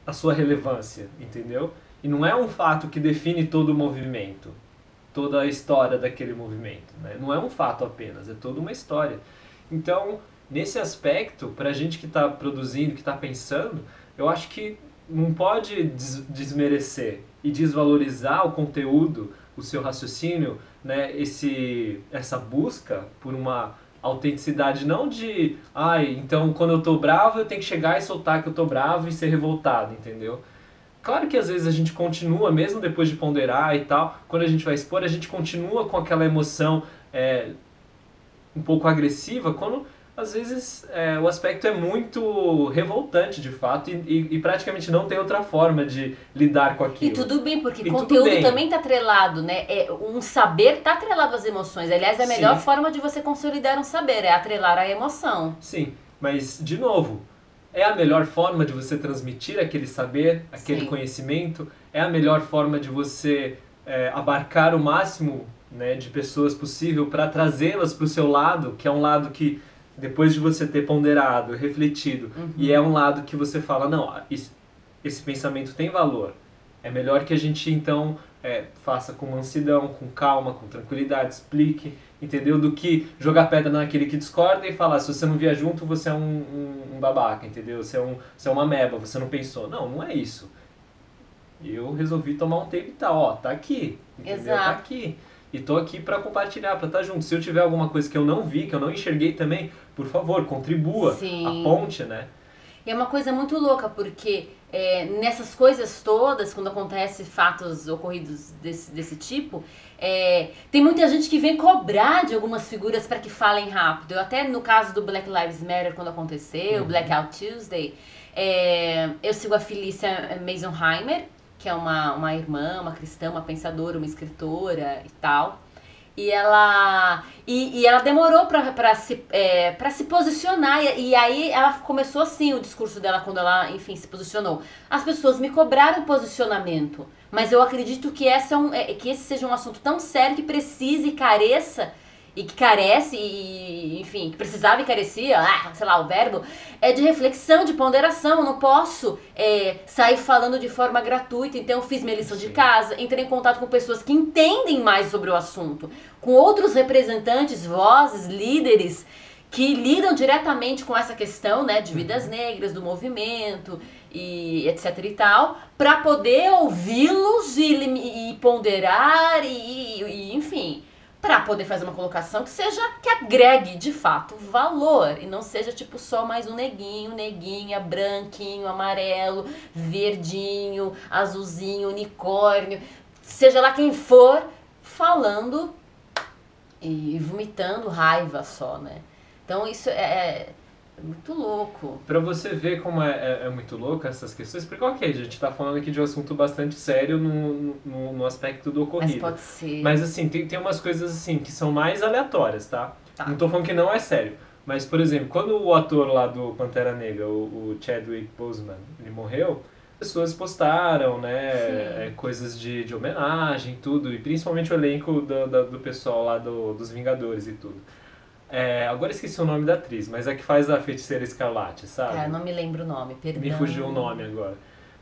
a sua relevância, entendeu? E não é um fato que define todo o movimento, toda a história daquele movimento. Né? Não é um fato apenas, é toda uma história. Então, nesse aspecto, para a gente que está produzindo, que está pensando, eu acho que não pode des desmerecer e desvalorizar o conteúdo, o seu raciocínio, né? Esse, essa busca por uma autenticidade não de, ai, então quando eu tô bravo eu tenho que chegar e soltar que eu tô bravo e ser revoltado, entendeu? Claro que às vezes a gente continua, mesmo depois de ponderar e tal, quando a gente vai expor, a gente continua com aquela emoção é, um pouco agressiva, quando às vezes é, o aspecto é muito revoltante de fato e, e, e, praticamente não tem outra forma de lidar com aquilo. E tudo bem, porque E conteúdo bem. também está atrelado, né? É, um saber está atrelado às emoções. Aliás, é a melhor Sim. forma de você consolidar um saber, é atrelar a emoção. Sim, mas de novo, é a melhor forma de você transmitir aquele saber, aquele Sim. conhecimento, é a melhor forma de você é, abarcar o máximo né, de pessoas possível para trazê-las para o seu lado, que é um lado que depois de você ter ponderado, refletido, e é um lado que você fala, não, esse, esse pensamento tem valor. É melhor que a gente então é, faça com mansidão, com calma, com tranquilidade, explique, entendeu? Do que jogar pedra naquele que discorda e falar, se você não vier junto, você é um, um, um babaca, entendeu? Você é, um, você é uma meba, você não pensou. Não, não é isso. Eu resolvi tomar um tempo e tal, ó, tá aqui, entendeu? Tá Exato. aqui. E tô aqui para compartilhar, para estar junto. Se eu tiver alguma coisa que eu não vi, que eu não enxerguei também, por favor, contribua, Sim. aponte, né? E é uma coisa muito louca, porque é, nessas coisas todas, quando acontecem fatos ocorridos desse, desse tipo, é, tem muita gente que vem cobrar de algumas figuras para que falem rápido. Eu até no caso do Black Lives Matter, quando aconteceu, o Uhum. Blackout Tuesday, é, eu sigo a Felícia Masonheimer, que é uma, uma irmã, uma cristã, uma pensadora, uma escritora e tal. E ela, e, e ela demorou pra, se, é, pra se posicionar. E, e aí ela começou assim o discurso dela quando ela, enfim, se posicionou. As pessoas me cobraram posicionamento. Mas eu acredito que, essa é um, é, que esse seja um assunto tão sério que precise e careça. E que carece, e, enfim, que precisava e carecia, ah, sei lá, o verbo, é de reflexão, de ponderação. Eu não posso é, sair falando de forma gratuita. Então, eu fiz minha lição de Sim. casa, entrei em contato com pessoas que entendem mais sobre o assunto, com outros representantes, vozes, líderes que lidam diretamente com essa questão, né, de vidas negras, do movimento e etc e tal, para poder ouvi-los e, e ponderar e, e- enfim, para poder fazer uma colocação que seja que agregue de fato valor e não seja tipo só mais um neguinho, neguinha, branquinho, amarelo, verdinho, azulzinho, unicórnio, seja lá quem for falando e vomitando raiva só, né? Então isso é, é muito louco. Pra você ver como é, é, é muito louco essas questões, porque ok, a gente tá falando aqui de um assunto bastante sério no, no, no aspecto do Mas ocorrido. pode ser. Mas assim, tem, tem umas coisas assim que são mais aleatórias, tá? Tá. Não tô falando que não é sério. Mas, por exemplo, quando o ator lá do Pantera Negra, o, o Chadwick Boseman, ele morreu, pessoas postaram, né, Sim. é, coisas de, de homenagem e tudo, e principalmente o elenco do, da- do pessoal lá do, dos Vingadores e tudo. É, agora esqueci o nome da atriz, mas é que faz a feiticeira escarlate, sabe? Cara, não me lembro o nome, perdão. Me fugiu o nome agora.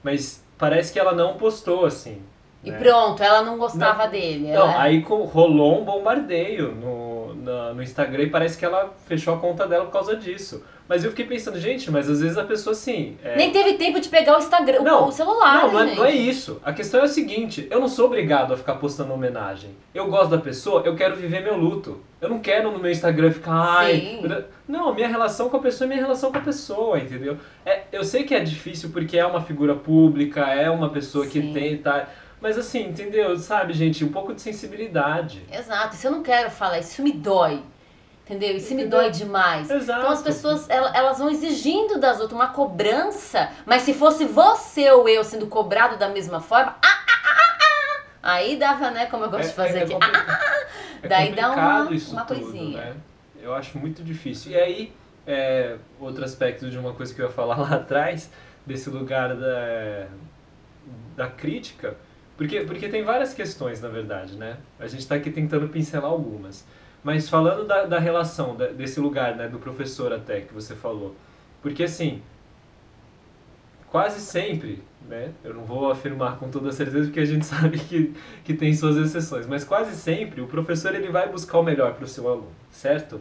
Mas parece que ela não postou, assim. E né? pronto, ela não gostava dele. Não, ela- aí co- rolou um bombardeio no, na- no Instagram e parece que ela fechou a conta dela por causa disso. Mas eu fiquei pensando, gente, mas às vezes a pessoa assim. é- Nem teve tempo de pegar o Instagram, Não, o celular, não, não né, é, não é isso. A questão é o seguinte: eu não sou obrigado a ficar postando homenagem. Eu gosto da pessoa, eu quero viver meu luto. Eu não quero no meu Instagram ficar. Ai, Sim. não, minha relação com a pessoa é minha relação com a pessoa, entendeu? É, eu sei que é difícil porque é uma figura pública, é uma pessoa que Sim. tem. Tá, mas assim, entendeu? Sabe, gente, um pouco de sensibilidade. Exato, se eu não quero falar, isso me dói. Entendeu? Isso me dói demais. Exato. Então as pessoas, ela- elas vão exigindo das outras uma cobrança, mas se fosse você ou eu sendo cobrado da mesma forma, ah, ah, ah, ah, ah, aí dava, né, como eu gosto de fazer aqui. complicado. É Daí dá uma- isso uma tudo, coisinha. né? Eu acho muito difícil. E aí, é, outro aspecto de uma coisa que eu ia falar [LAUGHS] lá atrás, desse lugar da, da crítica, porque, porque tem várias questões, na verdade, né? A gente está aqui tentando pincelar algumas. Mas falando da, da relação, da- desse lugar, né, do professor até, que você falou. Porque assim, quase sempre, né? Eu não vou afirmar com toda certeza porque a gente [LAUGHS] sabe que, que tem suas exceções, mas quase sempre o professor ele vai buscar o melhor para o seu aluno, certo?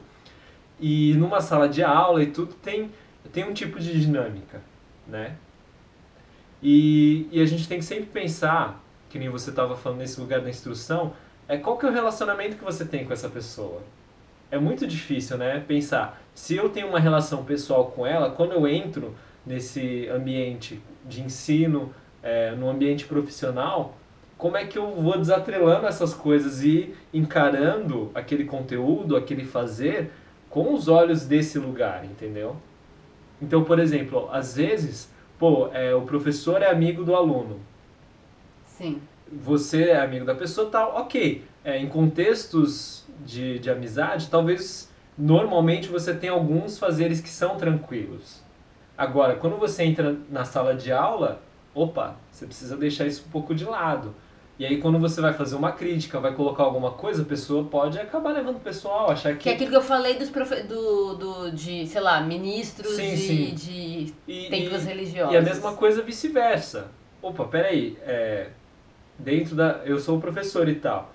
E numa sala de aula e tudo tem, tem um tipo de dinâmica, né? E, e a gente tem que sempre pensar, que nem você estava falando nesse lugar da instrução, é qual que é o relacionamento que você tem com essa pessoa. É muito difícil, né? Pensar, se eu tenho uma relação pessoal com ela, quando eu entro nesse ambiente de ensino, é, no ambiente profissional, como é que eu vou desatrelando essas coisas e encarando aquele conteúdo, aquele fazer, com os olhos desse lugar, entendeu? Então, por exemplo, às vezes, pô, é, o professor é amigo do aluno, Sim. Você é amigo da pessoa tal, ok. É, em contextos de, de amizade, talvez normalmente você tem alguns fazeres que são tranquilos. Agora, quando você entra na sala de aula, opa, você precisa deixar isso um pouco de lado. E aí quando você vai fazer uma crítica, vai colocar alguma coisa, a pessoa pode acabar levando o pessoal, achar que... Que é aquilo que eu falei dos profe do, do, de, sei lá, ministros Sim, de, sim. de E- templos e- religiosos. E a mesma coisa vice-versa. Opa, peraí, é, dentro da. Eu sou o professor e tal.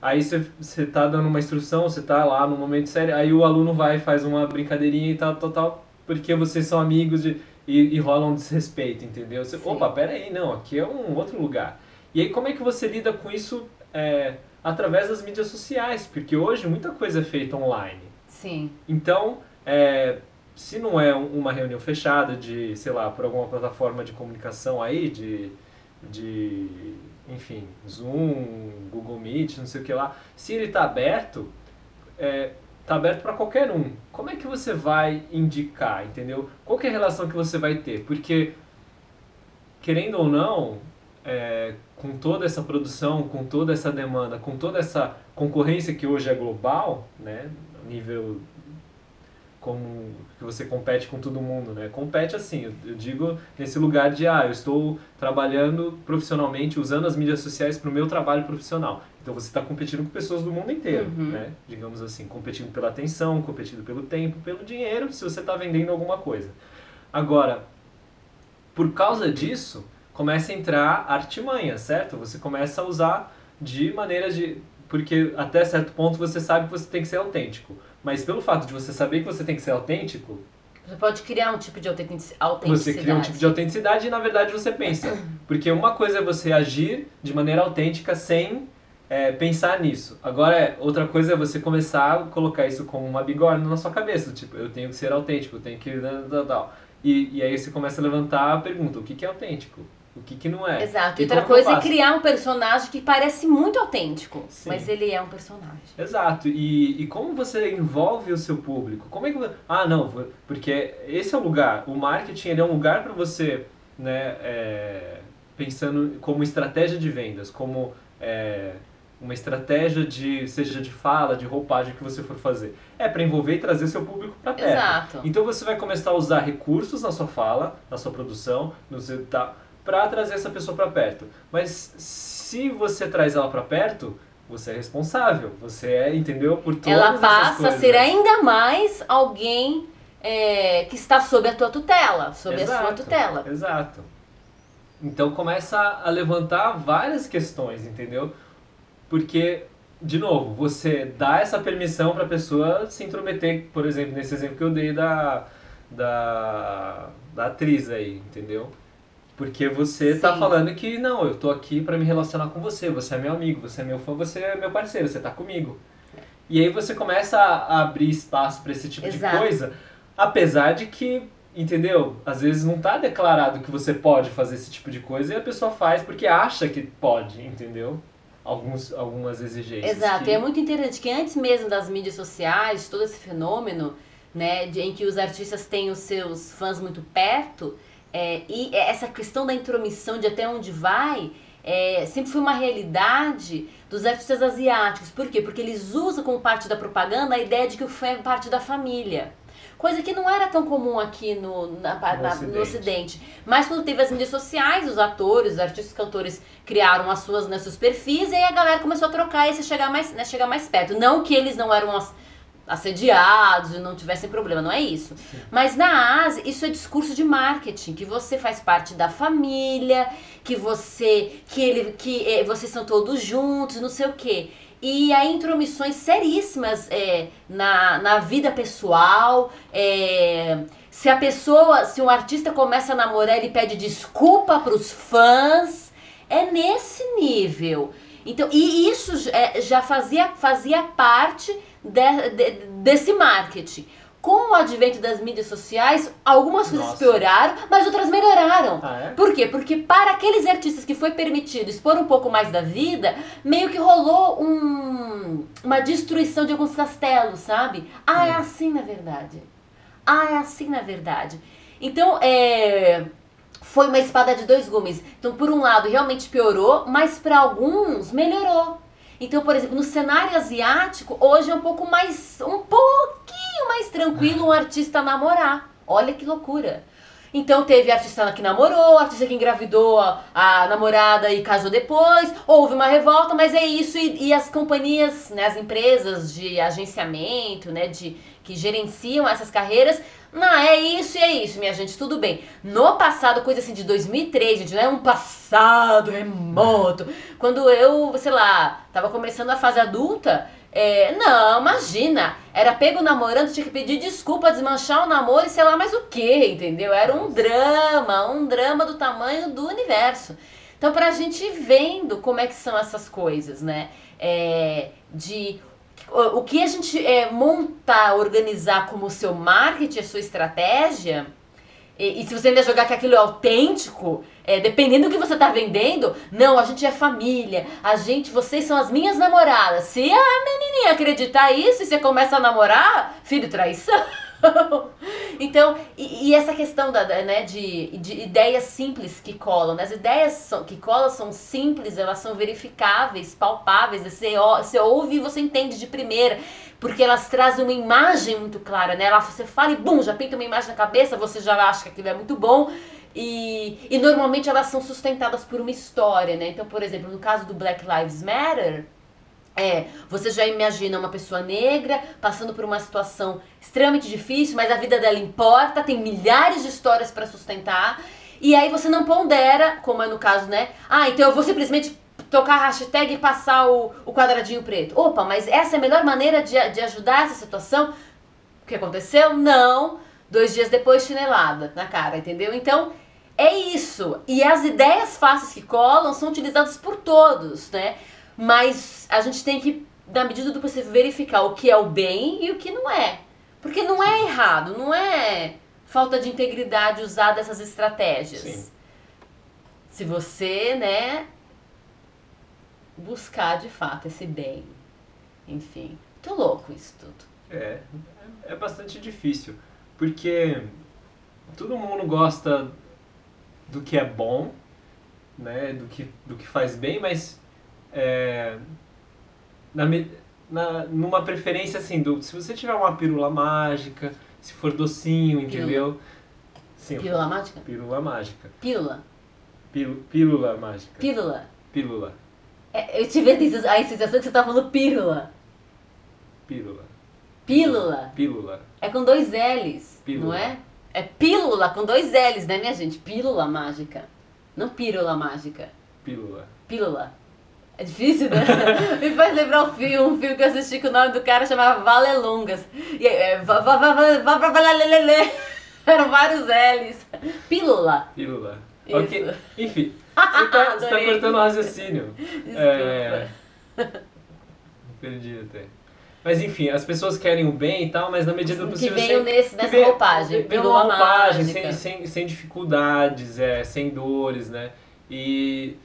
Aí você tá dando uma instrução, você tá lá no momento sério, aí o aluno vai e faz uma brincadeirinha e tal, tal, tal, porque vocês são amigos de, e, e rola um desrespeito, entendeu? Você, Sim. opa, peraí, não, aqui é um outro lugar. E aí como é que você lida com isso é, através das mídias sociais? Porque hoje muita coisa é feita online. Sim. Então, é, se não é um- uma reunião fechada de, sei lá, por alguma plataforma de comunicação aí, de, de enfim, Zoom, Google Meet, não sei o que lá, se ele está aberto, é, tá aberto para qualquer um. Como é que você vai indicar, entendeu? Qual é a relação que você vai ter? Porque, querendo ou não, é, com toda essa produção, com toda essa demanda, com toda essa concorrência que hoje é global, né, nível como que você compete com todo mundo, né? Compete assim, eu, eu digo nesse lugar de ah, eu estou trabalhando profissionalmente usando as mídias sociais para o meu trabalho profissional. Então você está competindo com pessoas do mundo inteiro, Uhum. né? Digamos assim, competindo pela atenção, competindo pelo tempo, pelo dinheiro, se você está vendendo alguma coisa. Agora, por causa disso, começa a entrar artimanha, certo? Você começa a usar de maneiras de. Porque até certo ponto você sabe que você tem que ser autêntico. Mas pelo fato de você saber que você tem que ser autêntico, Você pode criar um tipo de autentici- você autenticidade. cria um tipo de autenticidade e na verdade você pensa. [CLEARS THROAT] Porque uma coisa é você agir de maneira autêntica sem é, pensar nisso. Agora, outra coisa é você começar a colocar isso como uma bigorna na sua cabeça. Tipo, eu tenho que ser autêntico, eu tenho que... E, e aí você começa a levantar a pergunta, o que, que é autêntico? O que, que não é? Exato. E outra eu coisa é criar um personagem que parece muito autêntico, Sim. mas ele é um personagem. Exato. E, e como você envolve o seu público? Como é que Ah, não, porque esse é o lugar. O marketing é um lugar para você, né, é, pensando como estratégia de vendas, como é, uma estratégia de seja de fala, de roupagem que você for fazer. É para envolver e trazer seu público para perto. Exato. Então você vai começar a usar recursos na sua fala, na sua produção, no seu tá, para trazer essa pessoa para perto. Mas se você traz ela para perto, você é responsável. Você é, entendeu? Por todas Ela passa a ser ainda mais alguém é, que está sob a tua tutela, sob a sua Exato, tutela. Exato. Então começa a levantar várias questões, entendeu? Porque, de novo, você dá essa permissão para a pessoa se intrometer, por exemplo, nesse exemplo que eu dei da, da, da atriz aí, entendeu? Porque você tá Sim. falando que não, eu tô aqui pra me relacionar com você, você é meu amigo, você é meu fã, você é meu parceiro, você tá comigo. E aí você começa a abrir espaço pra esse tipo Exato. de coisa, apesar de que, entendeu? Às vezes não tá declarado que você pode fazer esse tipo de coisa e a pessoa faz porque acha que pode, entendeu? Alguns, algumas exigências. Exato, que- e é muito interessante que antes mesmo das mídias sociais, todo esse fenômeno, né, de, em que os artistas têm os seus fãs muito perto, é, e essa questão da intromissão de até onde vai, é, sempre foi uma realidade dos artistas asiáticos. Por quê? Porque eles usam como parte da propaganda a ideia de que o fã é parte da família. Coisa que não era tão comum aqui no, na- No na- Ocidente. no Ocidente. Mas quando teve as mídias sociais, os atores, os artistas, cantores criaram as suas, né, seus perfis e aí a galera começou a trocar e se chegar mais, né, chegar mais perto. Não que eles não eram as- assediados e não tivessem problema, não é isso. Mas na Ásia, isso é discurso de marketing, que você faz parte da família, que você que ele que eh, vocês são todos juntos, não sei o quê. E há intromissões seríssimas é, na, na vida pessoal. é, se a pessoa, se um artista começa a namorar, ele pede desculpa pros fãs. É nesse nível. Então, e isso é, já fazia, fazia parte de- de- desse marketing. Com o advento das mídias sociais, algumas coisas Nossa. pioraram, mas outras melhoraram. Ah, é? Por quê? Porque para aqueles artistas que foi permitido expor um pouco mais da vida, meio que rolou um, uma destruição de alguns castelos, sabe? Ah, é Hum. assim na verdade. Ah, é assim na verdade. Então, é, foi uma espada de dois gumes. Então, por um lado, realmente piorou, mas para alguns melhorou. Então, por exemplo, no cenário asiático, hoje é um pouco mais, um pouquinho mais tranquilo um artista namorar. Olha que loucura. Então teve artista que namorou, artista que engravidou a, a namorada e casou depois, houve uma revolta, mas é isso, e, e as companhias, né, as empresas de agenciamento, né, de, que gerenciam essas carreiras, não, é isso e é isso, minha gente, tudo bem. No passado, coisa assim de 2003, gente, não é um passado remoto, quando eu, sei lá, tava começando a fase adulta, é, não, imagina. Era pego namorando, tinha que pedir desculpa, desmanchar o namoro e sei lá mais o que, entendeu? Era um drama, um drama do tamanho do universo. Então, pra gente vendo como é que são essas coisas, né? É, de o, que a gente é, montar, organizar como seu marketing, a sua estratégia, e, e se você ainda jogar que aquilo é autêntico, é, dependendo do que você tá vendendo, não, a gente é família, a gente, vocês são as minhas namoradas. Se a menininha acreditar isso e você começa a namorar, filho, traição. [LAUGHS] então, e, e essa questão da, né, de, de ideias simples que colam, né? as ideias são- que colam são simples, elas são verificáveis, palpáveis, você, você ouve e você entende de primeira, porque elas trazem uma imagem muito clara, né? Ela, você fala e bum, já pinta uma imagem na cabeça, você já acha que aquilo é muito bom. E, e normalmente elas são sustentadas por uma história, né? Então, por exemplo, no caso do Black Lives Matter, é, você já imagina uma pessoa negra passando por uma situação extremamente difícil, mas a vida dela importa, tem milhares de histórias para sustentar. E aí você não pondera, como é no caso, né? Ah, então eu vou simplesmente tocar a hashtag e passar o, o quadradinho preto. Opa, mas essa é a melhor maneira de, de ajudar essa situação? O que aconteceu? Não. Dois dias depois, chinelada na cara, entendeu? Então, é isso. E as ideias fáceis que colam são utilizadas por todos, né? Mas a gente tem que, na medida do possível, verificar o que é o bem e o que não é. Porque não é errado, não é falta de integridade usar dessas estratégias. Sim. Se você, né, buscar de fato esse bem. Enfim, tô louco isso tudo. É, é bastante difícil, porque todo mundo gosta do que é bom, né, do que, do que faz bem, mas é, na, na, numa preferência assim, do, se você tiver uma pílula mágica, se for docinho, entendeu? Sim, Pílula mágica? pílula mágica. Pílula. Pílula, pílula mágica. Pílula. Pílula. É, eu tive a sensação a sensação que você tá falando pílula. Pílula. Pílula. Pílula. É com dois L's, Pílula. não é? É pílula com dois L's, né, minha gente? Pílula mágica. Não pílula mágica. Pílula. Pílula. É difícil, né? [LAUGHS] Me faz lembrar um filme, um filme que eu assisti que o nome do cara chamava Valelongas. E aí, é, va- va- va- va- va-. [LAUGHS] Eram vários L's. Pílula. Pílula. Isso. Ok. Enfim, você tá, você tá cortando o raciocínio. Desculpa. É... Perdi até. Mas enfim, as pessoas querem o bem e tal, mas na medida do Que possível. veio sem- nesse, que nessa venha- roupagem. uma roupagem, sem, sem, sem dificuldades, é, sem dores, né? E,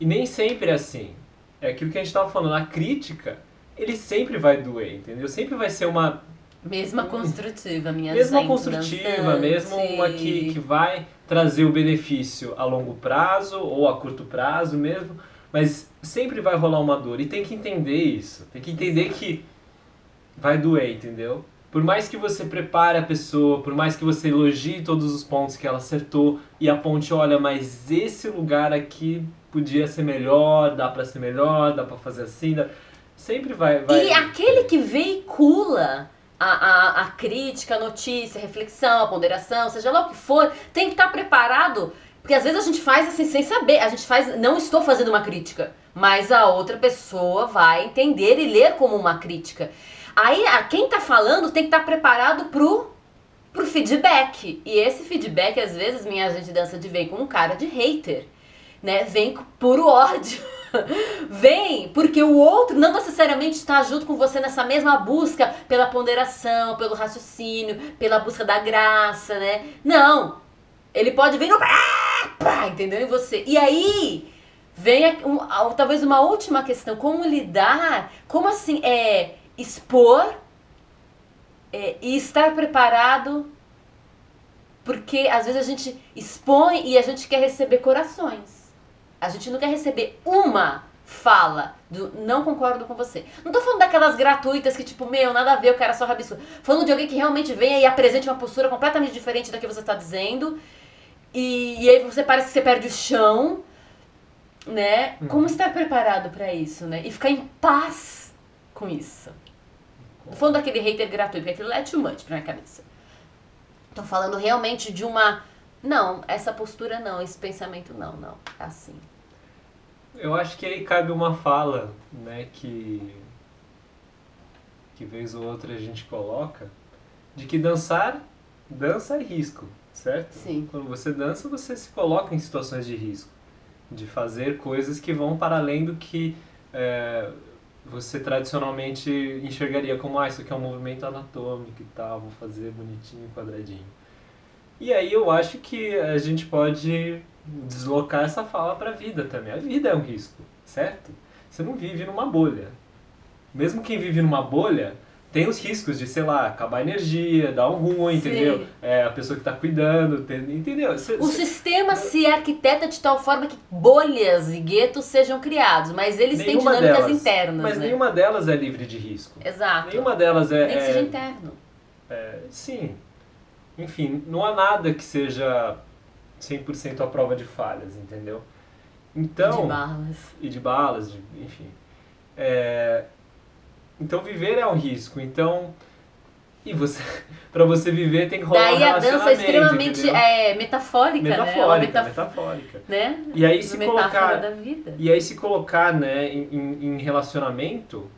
e nem sempre é assim. É aquilo que a gente tava falando, a crítica, ele sempre vai doer, entendeu? Sempre vai ser uma Mesma construtiva, minha [LAUGHS] mesmo uma gente. construtiva, dançante. mesmo uma que, que vai trazer o benefício a longo prazo ou a curto prazo mesmo, mas sempre vai rolar uma dor e tem que entender isso, tem que entender que vai doer, entendeu? Por mais que você prepare a pessoa, por mais que você elogie todos os pontos que ela acertou e aponte, olha, mas esse lugar aqui podia ser melhor, dá pra ser melhor, dá pra fazer assim, dá... sempre vai, vai E aquele que veicula a, a, a crítica, a notícia, a reflexão, a ponderação, seja lá o que for, tem que estar preparado. Porque às vezes a gente faz assim sem saber. A gente faz, não estou fazendo uma crítica, mas a outra pessoa vai entender e ler como uma crítica. Aí a, quem tá falando tem que estar preparado pro, pro feedback. E esse feedback, às vezes, minha gente dança de vem com um cara de hater. Né? Vem puro ódio. [LAUGHS] Vem, porque o outro não necessariamente está junto com você nessa mesma busca pela ponderação, pelo raciocínio, pela busca da graça, né? Não. Ele pode vir no. pá, entendeu? Em você. E aí vem um- talvez uma última questão: como lidar, como assim, é expor é, e estar preparado. Porque às vezes a gente expõe e a gente quer receber corações. A gente não quer receber uma fala do não concordo com você. Não tô falando daquelas gratuitas que, tipo, meu, nada a ver, o cara só rabisco. Falando de alguém que realmente venha e apresente uma postura completamente diferente da que você tá dizendo. E, e aí você parece que você perde o chão, né? Como estar preparado pra isso, né? E ficar em paz com isso. Não falando daquele hater gratuito, porque aquilo é too much pra minha cabeça. Tô falando realmente de uma. Não, essa postura não, esse pensamento não, não. É assim. Eu acho que aí cabe uma fala, né, que que vez ou outra a gente coloca, de que dançar, dança é risco, certo? Sim. Quando você dança, você se coloca em situações de risco, de fazer coisas que vão para além do que é, você tradicionalmente enxergaria como, ah, isso aqui é um movimento anatômico e tal, vou fazer bonitinho, quadradinho. E aí eu acho que a gente pode deslocar essa fala para a vida também. A vida é um risco, certo? Você não vive numa bolha. Mesmo quem vive numa bolha tem os riscos de, sei lá, acabar a energia, dar um ruim, Sim. entendeu? É, a pessoa que tá cuidando, tem- entendeu? Cê- O cê- sistema se arquiteta de tal forma que bolhas e guetos sejam criados, mas eles têm nenhuma dinâmicas delas- internas, Mas né? nenhuma delas é livre de risco. Exato. Nenhuma delas é. Nem que é- seja interno. é, sim. Enfim, não há nada que seja 100% à prova de falhas, entendeu? Então. de balas. e de balas, de- enfim. É, então viver é um risco. Então e você [LAUGHS] para você viver tem que rolar Daí um a dança é extremamente é, metafórica, né? Uma metafórica, metaf- metafórica. né? E aí se colocar da vida. e aí se colocar, né, em, em- em relacionamento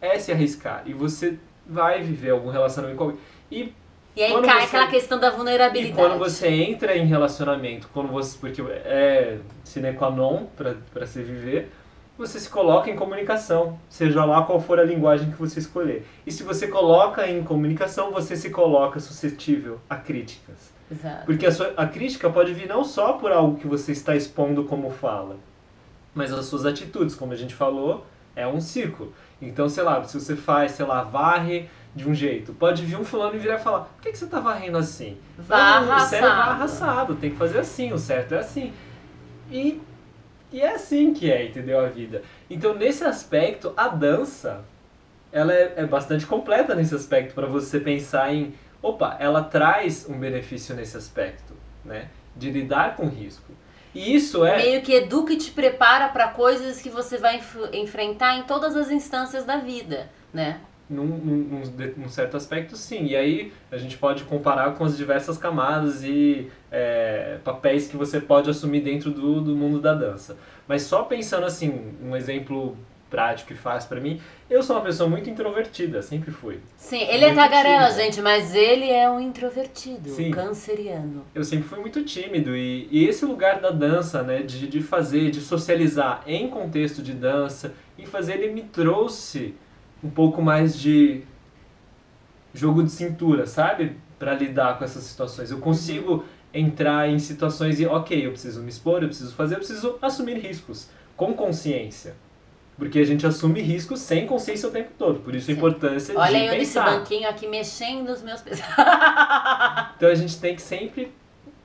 é se arriscar e você vai viver algum relacionamento com alguém. E E aí quando cai você- aquela questão da E vulnerabilidade. quando você entra em relacionamento, quando você, porque é sine qua non para se viver, você se coloca em comunicação, seja lá qual for a linguagem que você escolher. E se você coloca em comunicação, você se coloca suscetível a críticas. Exato. Porque a, sua, a crítica pode vir não só por algo que você está expondo como fala, mas as suas atitudes, como a gente falou, é um círculo. Então, sei lá, se você faz, sei lá, varre de um jeito, pode vir um fulano e virar e falar, por que, que você tá varrendo assim? Varra Não, é varra assado. assado, tem que fazer assim, o certo é assim. E, e é assim que é, entendeu, a vida. Então, nesse aspecto, a dança, ela é, é bastante completa nesse aspecto, para você pensar em, opa, ela traz um benefício nesse aspecto, né? De lidar com risco. E isso é... Meio que educa e te prepara para coisas que você vai enf- enfrentar em todas as instâncias da vida, né? Num, num, num certo aspecto, sim. E aí a gente pode comparar com as diversas camadas e é, papéis que você pode assumir dentro do, do mundo da dança. Mas só pensando assim, um exemplo prático e fácil para mim. Eu sou uma pessoa muito introvertida, sempre fui. Sim, ele é Muito tagarela, tímida. gente, mas ele é um introvertido, Sim. canceriano. Eu sempre fui muito tímido e, e esse lugar da dança, né, de, de fazer, de socializar em contexto de dança e fazer, ele me trouxe um pouco mais de jogo de cintura, sabe? Pra lidar com essas situações. Eu consigo entrar em situações e, ok, eu preciso me expor, eu preciso fazer, eu preciso assumir riscos com consciência. Porque a gente assume riscos sem consciência o tempo todo. Por isso a importância Olha de eu nesse pensar. banquinho aqui mexendo os meus. [LAUGHS] Então a gente tem que sempre,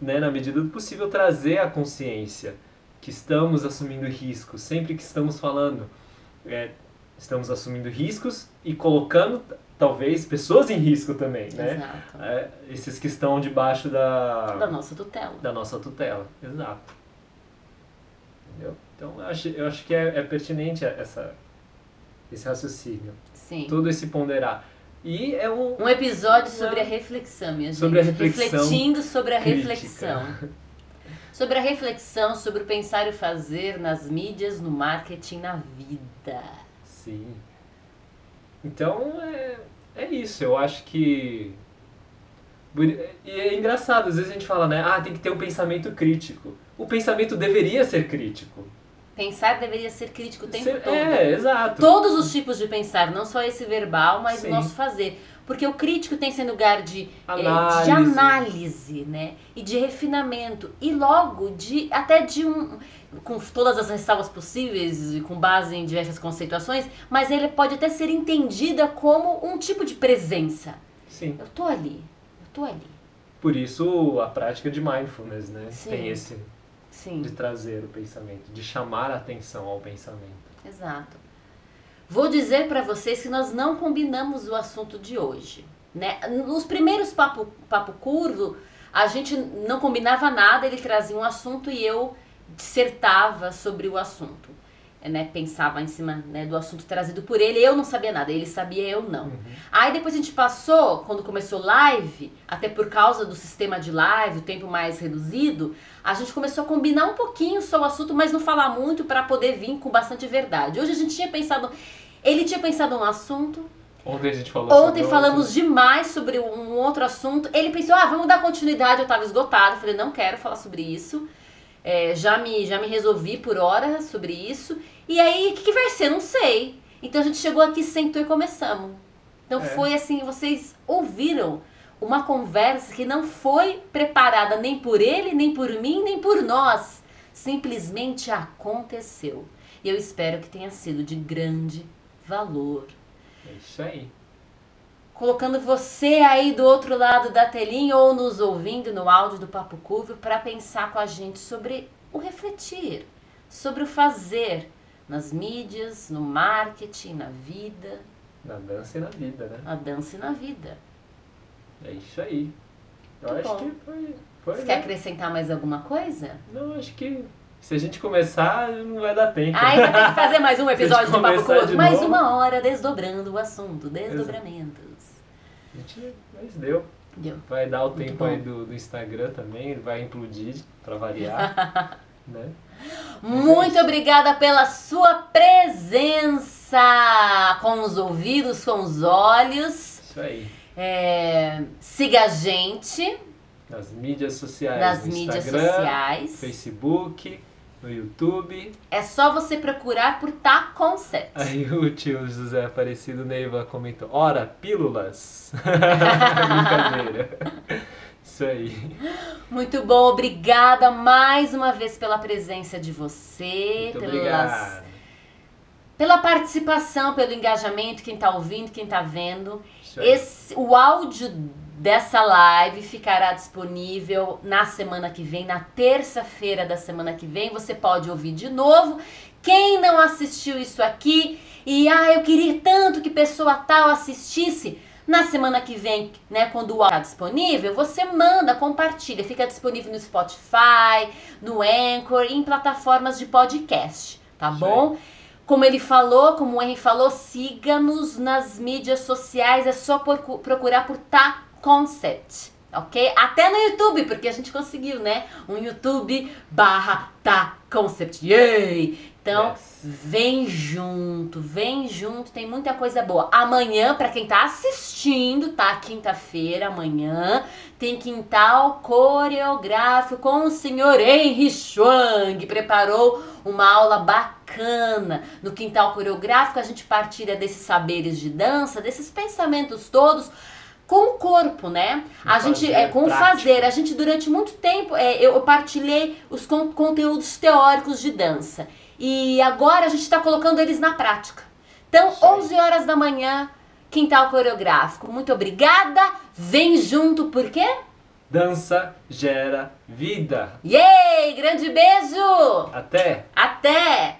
né, na medida do possível, trazer a consciência que estamos assumindo riscos. Sempre que estamos falando, é, estamos assumindo riscos e colocando, talvez, pessoas em risco também, né? Exato. É, esses que estão debaixo da, Da nossa tutela. da nossa tutela. Exato. Entendeu? Então eu acho, eu acho que é, é pertinente essa, esse raciocínio. Sim. Todo esse ponderar. E é um, Um episódio sobre a reflexão, minha gente. Sobre a reflexão Refletindo sobre a crítica. reflexão. Sobre a reflexão, sobre o pensar e o fazer nas mídias, no marketing, na vida. Sim. Então é, é isso, eu acho que. E é engraçado, às vezes a gente fala, né? Ah, tem que ter um pensamento crítico. O pensamento deveria ser crítico. Pensar deveria ser crítico o tempo Ser- todo. É, exato. Todos os tipos de pensar, não só esse verbal, mas Sim. o nosso fazer. Porque o crítico tem esse lugar de eh, Análise. de análise, né? E de refinamento. E logo, de até de um. Com todas as ressalvas possíveis e com base em diversas conceituações, mas ele pode até ser entendida como um tipo de presença. Sim. Eu tô ali, eu tô ali. Por isso a prática de mindfulness, né? Sim. Tem esse Sim. de trazer o pensamento, de chamar a atenção ao pensamento. Exato. Vou dizer para vocês que nós não combinamos o assunto de hoje. Né? Nos primeiros papo, papo curvo, a gente não combinava nada, ele trazia um assunto e eu dissertava sobre o assunto. Né? Pensava em cima né, do assunto trazido por ele, eu não sabia nada, ele sabia, eu não. Aí depois a gente passou, quando começou live, até por causa do sistema de live, o tempo mais reduzido, a gente começou a combinar um pouquinho só o assunto, mas não falar muito para poder vir com bastante verdade. Hoje a gente tinha pensado, ele tinha pensado um assunto, Ontem a gente falou ontem falamos outros. demais sobre um outro assunto, ele pensou, ah, vamos dar continuidade, eu tava esgotado, falei, não quero falar sobre isso. É, já, me, já me resolvi por hora sobre isso. E aí, o que, que vai ser? Não sei. Então a gente chegou aqui, sentou e começamos. Então É. foi assim, vocês ouviram uma conversa que não foi preparada nem por ele, nem por mim, nem por nós. Simplesmente aconteceu. E eu espero que tenha sido de grande valor. É isso aí. Colocando você aí do outro lado da telinha ou nos ouvindo no áudio do Papo Curvo para pensar com a gente sobre o refletir, sobre o fazer nas mídias, no marketing, na vida, Na dança e na vida, né? na dança e na vida. É isso aí. Eu Muito acho bom. que foi. foi Você né? quer acrescentar mais alguma coisa? Não, acho que se a gente começar, não vai dar tempo. Aí vai ter que fazer mais um [LAUGHS] episódio do Papo de Mais novo. uma hora desdobrando o assunto, desdobramentos. A gente, mas deu. Deu. Vai dar o Muito tempo bom. aí do, do Instagram também, vai implodir, pra variar. [LAUGHS] né? Muito obrigada pela sua presença com os ouvidos, com os olhos. Isso aí. É, siga a gente Nas mídias sociais. nas mídias sociais. Facebook, no YouTube. É só você procurar por Tá Concept. Aí o tio José Aparecido Neiva comentou, ora, pílulas. [LAUGHS] Brincadeira. Isso aí. Muito bom, obrigada mais uma vez pela presença de você, Muito pelas, obrigado. pela participação, pelo engajamento, quem tá ouvindo, quem tá vendo. Esse, o áudio dessa live ficará disponível na semana que vem, na terça-feira da semana que vem. Você pode ouvir de novo. Quem não assistiu isso aqui e ah, eu queria tanto que pessoa tal assistisse. Na semana que vem, né, quando o áudio está disponível, você manda, compartilha. Fica disponível no Spotify, no Anchor e em plataformas de podcast, tá Isso bom? Como ele falou, como o Henry falou, siga-nos nas mídias sociais. É só procurar por Tá Concept, ok? Até no YouTube, porque a gente conseguiu, né? Um YouTube barra Tá Concept. Yay! Então, Yes. vem junto, vem junto, tem muita coisa boa. Amanhã, pra quem tá assistindo, tá? Quinta-feira, amanhã, tem quintal coreográfico com o senhor Henry Schwang. Preparou uma aula bacana. No quintal coreográfico, a gente partilha desses saberes de dança, desses pensamentos todos. Com o corpo, né? A gente fazer, é com o fazer. A gente durante muito tempo é, eu partilhei os con- conteúdos teóricos de dança. E agora a gente está colocando eles na prática. Então, aí. 11 horas da manhã, quintal coreográfico. Muito obrigada. Vem junto, por quê? Dança gera vida. Yay! Grande beijo! Até! Até!